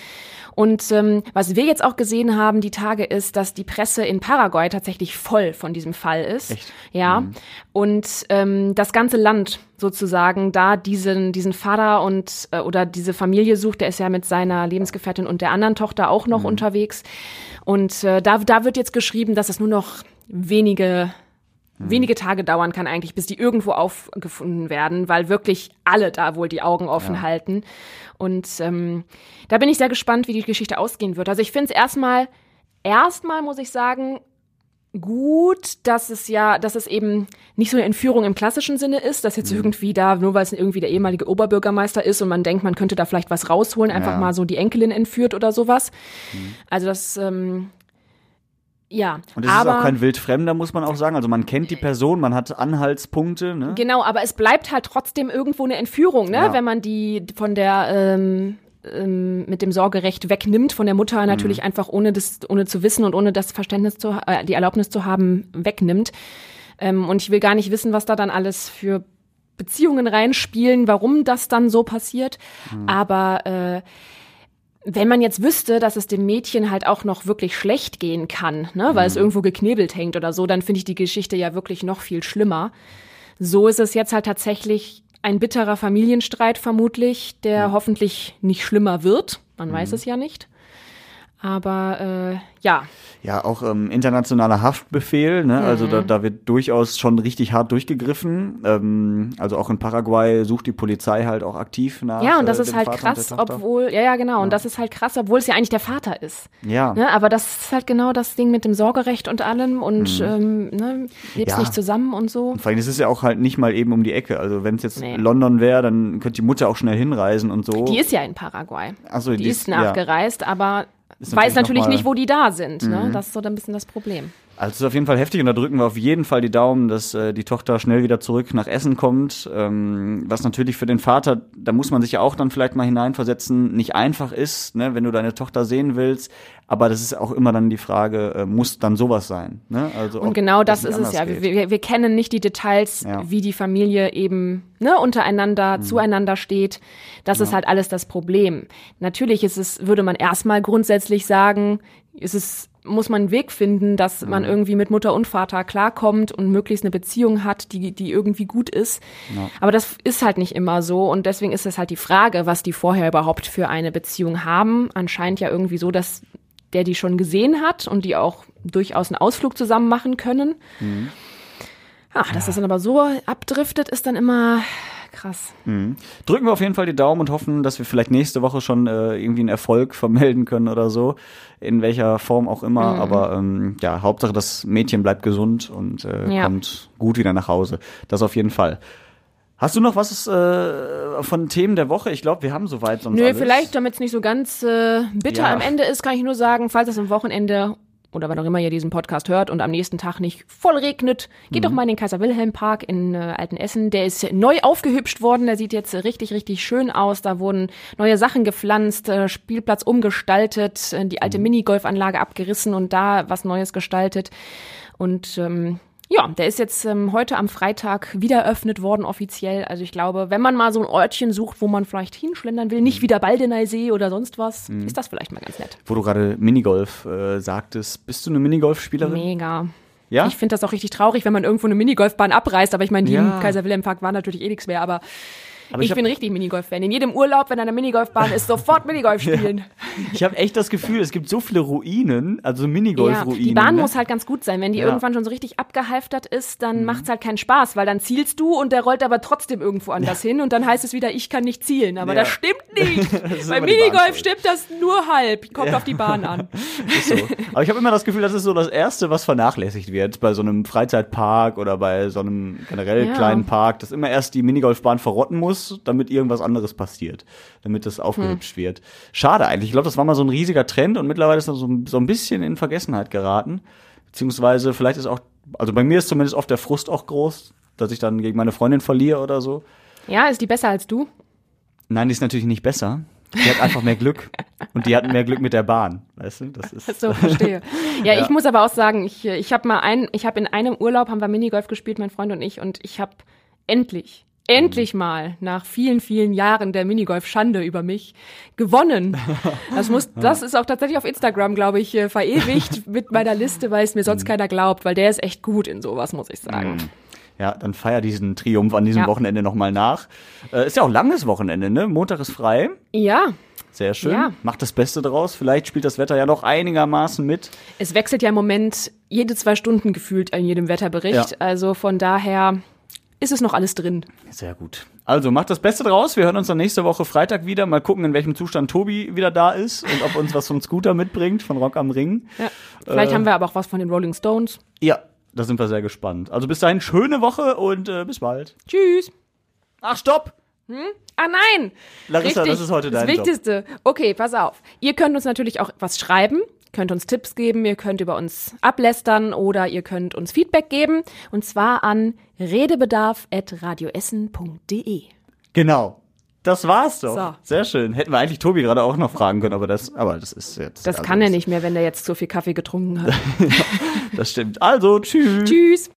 Speaker 3: Und ähm, was wir jetzt auch gesehen haben, die Tage, ist, dass die Presse in Paraguay tatsächlich voll von diesem Fall ist.
Speaker 2: Echt?
Speaker 3: Ja. Und ähm, das ganze Land sozusagen da diesen, diesen Vater und äh, oder diese Familie sucht, der ist ja mit seiner Lebensgefährtin und der anderen Tochter auch noch unterwegs. Und äh, da, da wird jetzt geschrieben, dass es nur noch wenige wenige Tage dauern kann eigentlich, bis die irgendwo aufgefunden werden, weil wirklich alle da wohl die Augen offen halten. Und ähm, da bin ich sehr gespannt, wie die Geschichte ausgehen wird. Also ich finde es erstmal, erstmal muss ich sagen, gut, dass es ja, dass es eben nicht so eine Entführung im klassischen Sinne ist, dass jetzt irgendwie da, nur weil es irgendwie der ehemalige Oberbürgermeister ist und man denkt, man könnte da vielleicht was rausholen, einfach
Speaker 2: Ja.
Speaker 3: mal so die Enkelin entführt oder sowas. Also das, ähm, ja.
Speaker 2: und es
Speaker 3: aber,
Speaker 2: ist auch kein Wildfremder, muss man auch sagen. Also man kennt die Person, man hat Anhaltspunkte. Ne?
Speaker 3: Genau, aber es bleibt halt trotzdem irgendwo eine Entführung, ne?
Speaker 2: Ja.
Speaker 3: Wenn man die von der ähm, ähm, mit dem Sorgerecht wegnimmt, von der Mutter natürlich einfach ohne das, ohne zu wissen und ohne das Verständnis zu, äh, die Erlaubnis zu haben, wegnimmt. Ähm, und ich will gar nicht wissen, was da dann alles für Beziehungen reinspielen, warum das dann so passiert. Aber äh, wenn man jetzt wüsste, dass es dem Mädchen halt auch noch wirklich schlecht gehen kann, ne, weil es irgendwo geknebelt hängt oder so, dann finde ich die Geschichte ja wirklich noch viel schlimmer. So ist es jetzt halt tatsächlich ein bitterer Familienstreit vermutlich, der hoffentlich nicht schlimmer wird. Man weiß es ja nicht. Aber äh, ja,
Speaker 2: Ja, auch ähm, internationaler Haftbefehl, ne? Also
Speaker 3: Mhm.
Speaker 2: da, da wird durchaus schon richtig hart durchgegriffen. Ähm, also auch in Paraguay sucht die Polizei halt auch aktiv nach.
Speaker 3: ja, und das
Speaker 2: äh,
Speaker 3: ist halt
Speaker 2: Vater
Speaker 3: krass, obwohl, ja, ja, genau, und das ist halt krass, obwohl es ja eigentlich der Vater ist.
Speaker 2: Ja.
Speaker 3: Ne? Aber das ist halt genau das Ding mit dem Sorgerecht und allem und ähm, ne, lebst
Speaker 2: Ja.
Speaker 3: nicht zusammen und so.
Speaker 2: Und vor allem, es ist ja auch halt nicht mal eben um die Ecke. Also wenn es jetzt
Speaker 3: Nee.
Speaker 2: London wäre, dann könnte die Mutter auch schnell hinreisen und so.
Speaker 3: Die ist ja in Paraguay.
Speaker 2: Ach so,
Speaker 3: Die ist nachgereist, aber
Speaker 2: Ist
Speaker 3: weiß
Speaker 2: natürlich
Speaker 3: natürlich
Speaker 2: Mhm.
Speaker 3: nicht, wo die da sind. Ne? Das ist so ein bisschen das Problem.
Speaker 2: Also es ist auf jeden Fall heftig und da drücken wir auf jeden Fall die Daumen, dass äh, die Tochter schnell wieder zurück nach Essen kommt. Ähm, was natürlich für den Vater, da muss man sich ja auch dann vielleicht mal hineinversetzen, nicht einfach ist, ne, wenn du deine Tochter sehen willst. Aber das ist auch immer dann die Frage, äh, muss dann sowas sein? Ne? Also
Speaker 3: Und genau das ist es ja. Wir, wir, wir kennen nicht die Details,
Speaker 2: Ja.
Speaker 3: wie die Familie eben ne, untereinander,
Speaker 2: Mhm.
Speaker 3: zueinander steht. Das ist halt alles das Problem. Natürlich ist es, würde man erstmal grundsätzlich sagen, ist es muss man einen Weg finden, dass man
Speaker 2: Mhm.
Speaker 3: irgendwie mit Mutter und Vater klarkommt und möglichst eine Beziehung hat, die, die irgendwie gut ist. Aber das ist halt nicht immer so und deswegen ist es halt die Frage, was die vorher überhaupt für eine Beziehung haben. Anscheinend ja irgendwie so, dass der die schon gesehen hat und die auch durchaus einen Ausflug zusammen machen können. Ah, dass das dann aber so abdriftet, ist dann immer krass.
Speaker 2: Drücken wir auf jeden Fall die Daumen und hoffen, dass wir vielleicht nächste Woche schon äh, irgendwie einen Erfolg vermelden können oder so. In welcher Form auch immer.
Speaker 3: Mhm.
Speaker 2: Aber ähm, ja, Hauptsache das Mädchen bleibt gesund und äh,
Speaker 3: Ja.
Speaker 2: kommt gut wieder nach Hause. Das auf jeden Fall. Hast du noch was äh, von Themen der Woche? Ich glaube, wir haben soweit sonst
Speaker 3: Nö,
Speaker 2: alles.
Speaker 3: vielleicht, damit es nicht so ganz äh, bitter
Speaker 2: Ja.
Speaker 3: am Ende ist, kann ich nur sagen, falls es am Wochenende oder wann auch immer ihr diesen Podcast hört und am nächsten Tag nicht voll regnet, geht
Speaker 2: Mhm.
Speaker 3: doch mal in den Kaiser-Wilhelm-Park in äh, Altenessen. Der ist neu aufgehübscht worden, der sieht jetzt richtig, richtig schön aus. Da wurden neue Sachen gepflanzt, äh, Spielplatz umgestaltet, äh, die
Speaker 2: Mhm.
Speaker 3: alte Minigolfanlage abgerissen und da was Neues gestaltet. Und ähm, ja, der ist jetzt ähm, heute am Freitag wieder eröffnet worden offiziell. Also ich glaube, wenn man mal so ein Örtchen sucht, wo man vielleicht hinschlendern will,
Speaker 2: Mhm.
Speaker 3: nicht wieder Baldeneysee oder sonst was, ist das vielleicht mal ganz nett.
Speaker 2: Wo du gerade Minigolf äh, sagtest, bist du eine Minigolfspielerin?
Speaker 3: Mega.
Speaker 2: Ja?
Speaker 3: Ich finde das auch richtig traurig, wenn man irgendwo eine Minigolfbahn abreißt. Aber ich meine, die
Speaker 2: Ja.
Speaker 3: im Kaiser-Wilhelm-Park war natürlich eh nichts mehr. Aber,
Speaker 2: Aber
Speaker 3: ich,
Speaker 2: ich
Speaker 3: bin richtig Minigolf-Fan. In jedem Urlaub, wenn eine Minigolfbahn ist, sofort Minigolf spielen.
Speaker 2: Ich habe echt das Gefühl, es gibt so viele Ruinen, also
Speaker 3: Ja,
Speaker 2: Minigolf-Ruinen.
Speaker 3: die Bahn
Speaker 2: ne?
Speaker 3: muss halt ganz gut sein. Wenn die
Speaker 2: Ja. Mhm.
Speaker 3: irgendwann schon so richtig abgehalftert ist, dann macht's halt keinen Spaß, weil dann zielst du und der rollt aber trotzdem irgendwo anders hin und dann heißt es wieder, ich kann nicht zielen. Aber
Speaker 2: Ja.
Speaker 3: das stimmt nicht.
Speaker 2: ist
Speaker 3: Bei Minigolf stimmt das nur halb. Kommt auf die Bahn an.
Speaker 2: Ist so. Aber ich habe immer das Gefühl, das ist so das Erste, was vernachlässigt wird bei so einem Freizeitpark oder bei so einem generell
Speaker 3: Ja.
Speaker 2: kleinen Park, dass immer erst die Minigolfbahn verrotten muss, damit irgendwas anderes passiert, damit das aufgehübscht wird. Schade eigentlich. Ich glaube, das war mal so ein riesiger Trend und mittlerweile ist das so, so ein bisschen in Vergessenheit geraten. Beziehungsweise vielleicht ist auch, also bei mir ist zumindest oft der Frust auch groß, dass ich dann gegen meine Freundin verliere oder so.
Speaker 3: Ja, ist die besser als du?
Speaker 2: Nein, die ist natürlich nicht besser. Die hat einfach mehr Glück. Und die hat mehr Glück mit der Bahn. Weißt du? Das ist.
Speaker 3: So, verstehe. Ja,
Speaker 2: Ja.
Speaker 3: ich muss aber auch sagen, ich, ich habe mal ein, ich habe in einem Urlaub haben wir Minigolf gespielt, mein Freund und ich, und ich habe endlich, endlich mal nach vielen, vielen Jahren der Minigolf-Schande über mich gewonnen. Das muss, das ist auch tatsächlich auf Instagram, glaube ich, äh, verewigt mit meiner Liste, weil es mir sonst keiner glaubt, weil der ist echt gut in sowas, muss ich sagen.
Speaker 2: Ja, dann feier diesen Triumph an diesem
Speaker 3: Ja.
Speaker 2: Wochenende nochmal nach. Äh, ist ja auch langes Wochenende, ne? Montag ist frei.
Speaker 3: Ja,
Speaker 2: Sehr schön.
Speaker 3: Ja.
Speaker 2: Macht das Beste draus. Vielleicht spielt das Wetter ja noch einigermaßen mit.
Speaker 3: es wechselt ja im Moment jede zwei Stunden gefühlt in jedem Wetterbericht,
Speaker 2: Ja.
Speaker 3: also von daher ist es noch alles drin.
Speaker 2: Sehr gut. Also macht das Beste draus. Wir hören uns dann nächste Woche Freitag wieder. Mal gucken, in welchem Zustand Tobi wieder da ist und ob uns was vom Scooter mitbringt, von Rock am Ring.
Speaker 3: Ja. Vielleicht
Speaker 2: Äh.
Speaker 3: haben wir aber auch was von den Rolling Stones.
Speaker 2: Ja, da sind wir sehr gespannt. Also bis dahin, schöne Woche und äh, bis bald.
Speaker 3: Tschüss.
Speaker 2: Ach, stopp!
Speaker 3: Ah nein!
Speaker 2: Larissa,
Speaker 3: Richtig,
Speaker 2: das ist heute dein
Speaker 3: Das
Speaker 2: Job.
Speaker 3: Wichtigste. Okay, pass auf. Ihr könnt uns natürlich auch was schreiben, könnt uns Tipps geben, ihr könnt über uns ablästern oder ihr könnt uns Feedback geben. Und zwar an redebedarf.radioessen.de.
Speaker 2: Genau. Das war's doch.
Speaker 3: So.
Speaker 2: Sehr schön. Hätten wir eigentlich Tobi gerade auch noch fragen können, aber das, aber das ist jetzt.
Speaker 3: Das
Speaker 2: also
Speaker 3: kann er nicht mehr, wenn er jetzt zu viel Kaffee getrunken hat.
Speaker 2: Das stimmt. Also, tschüss.
Speaker 3: Tschüss.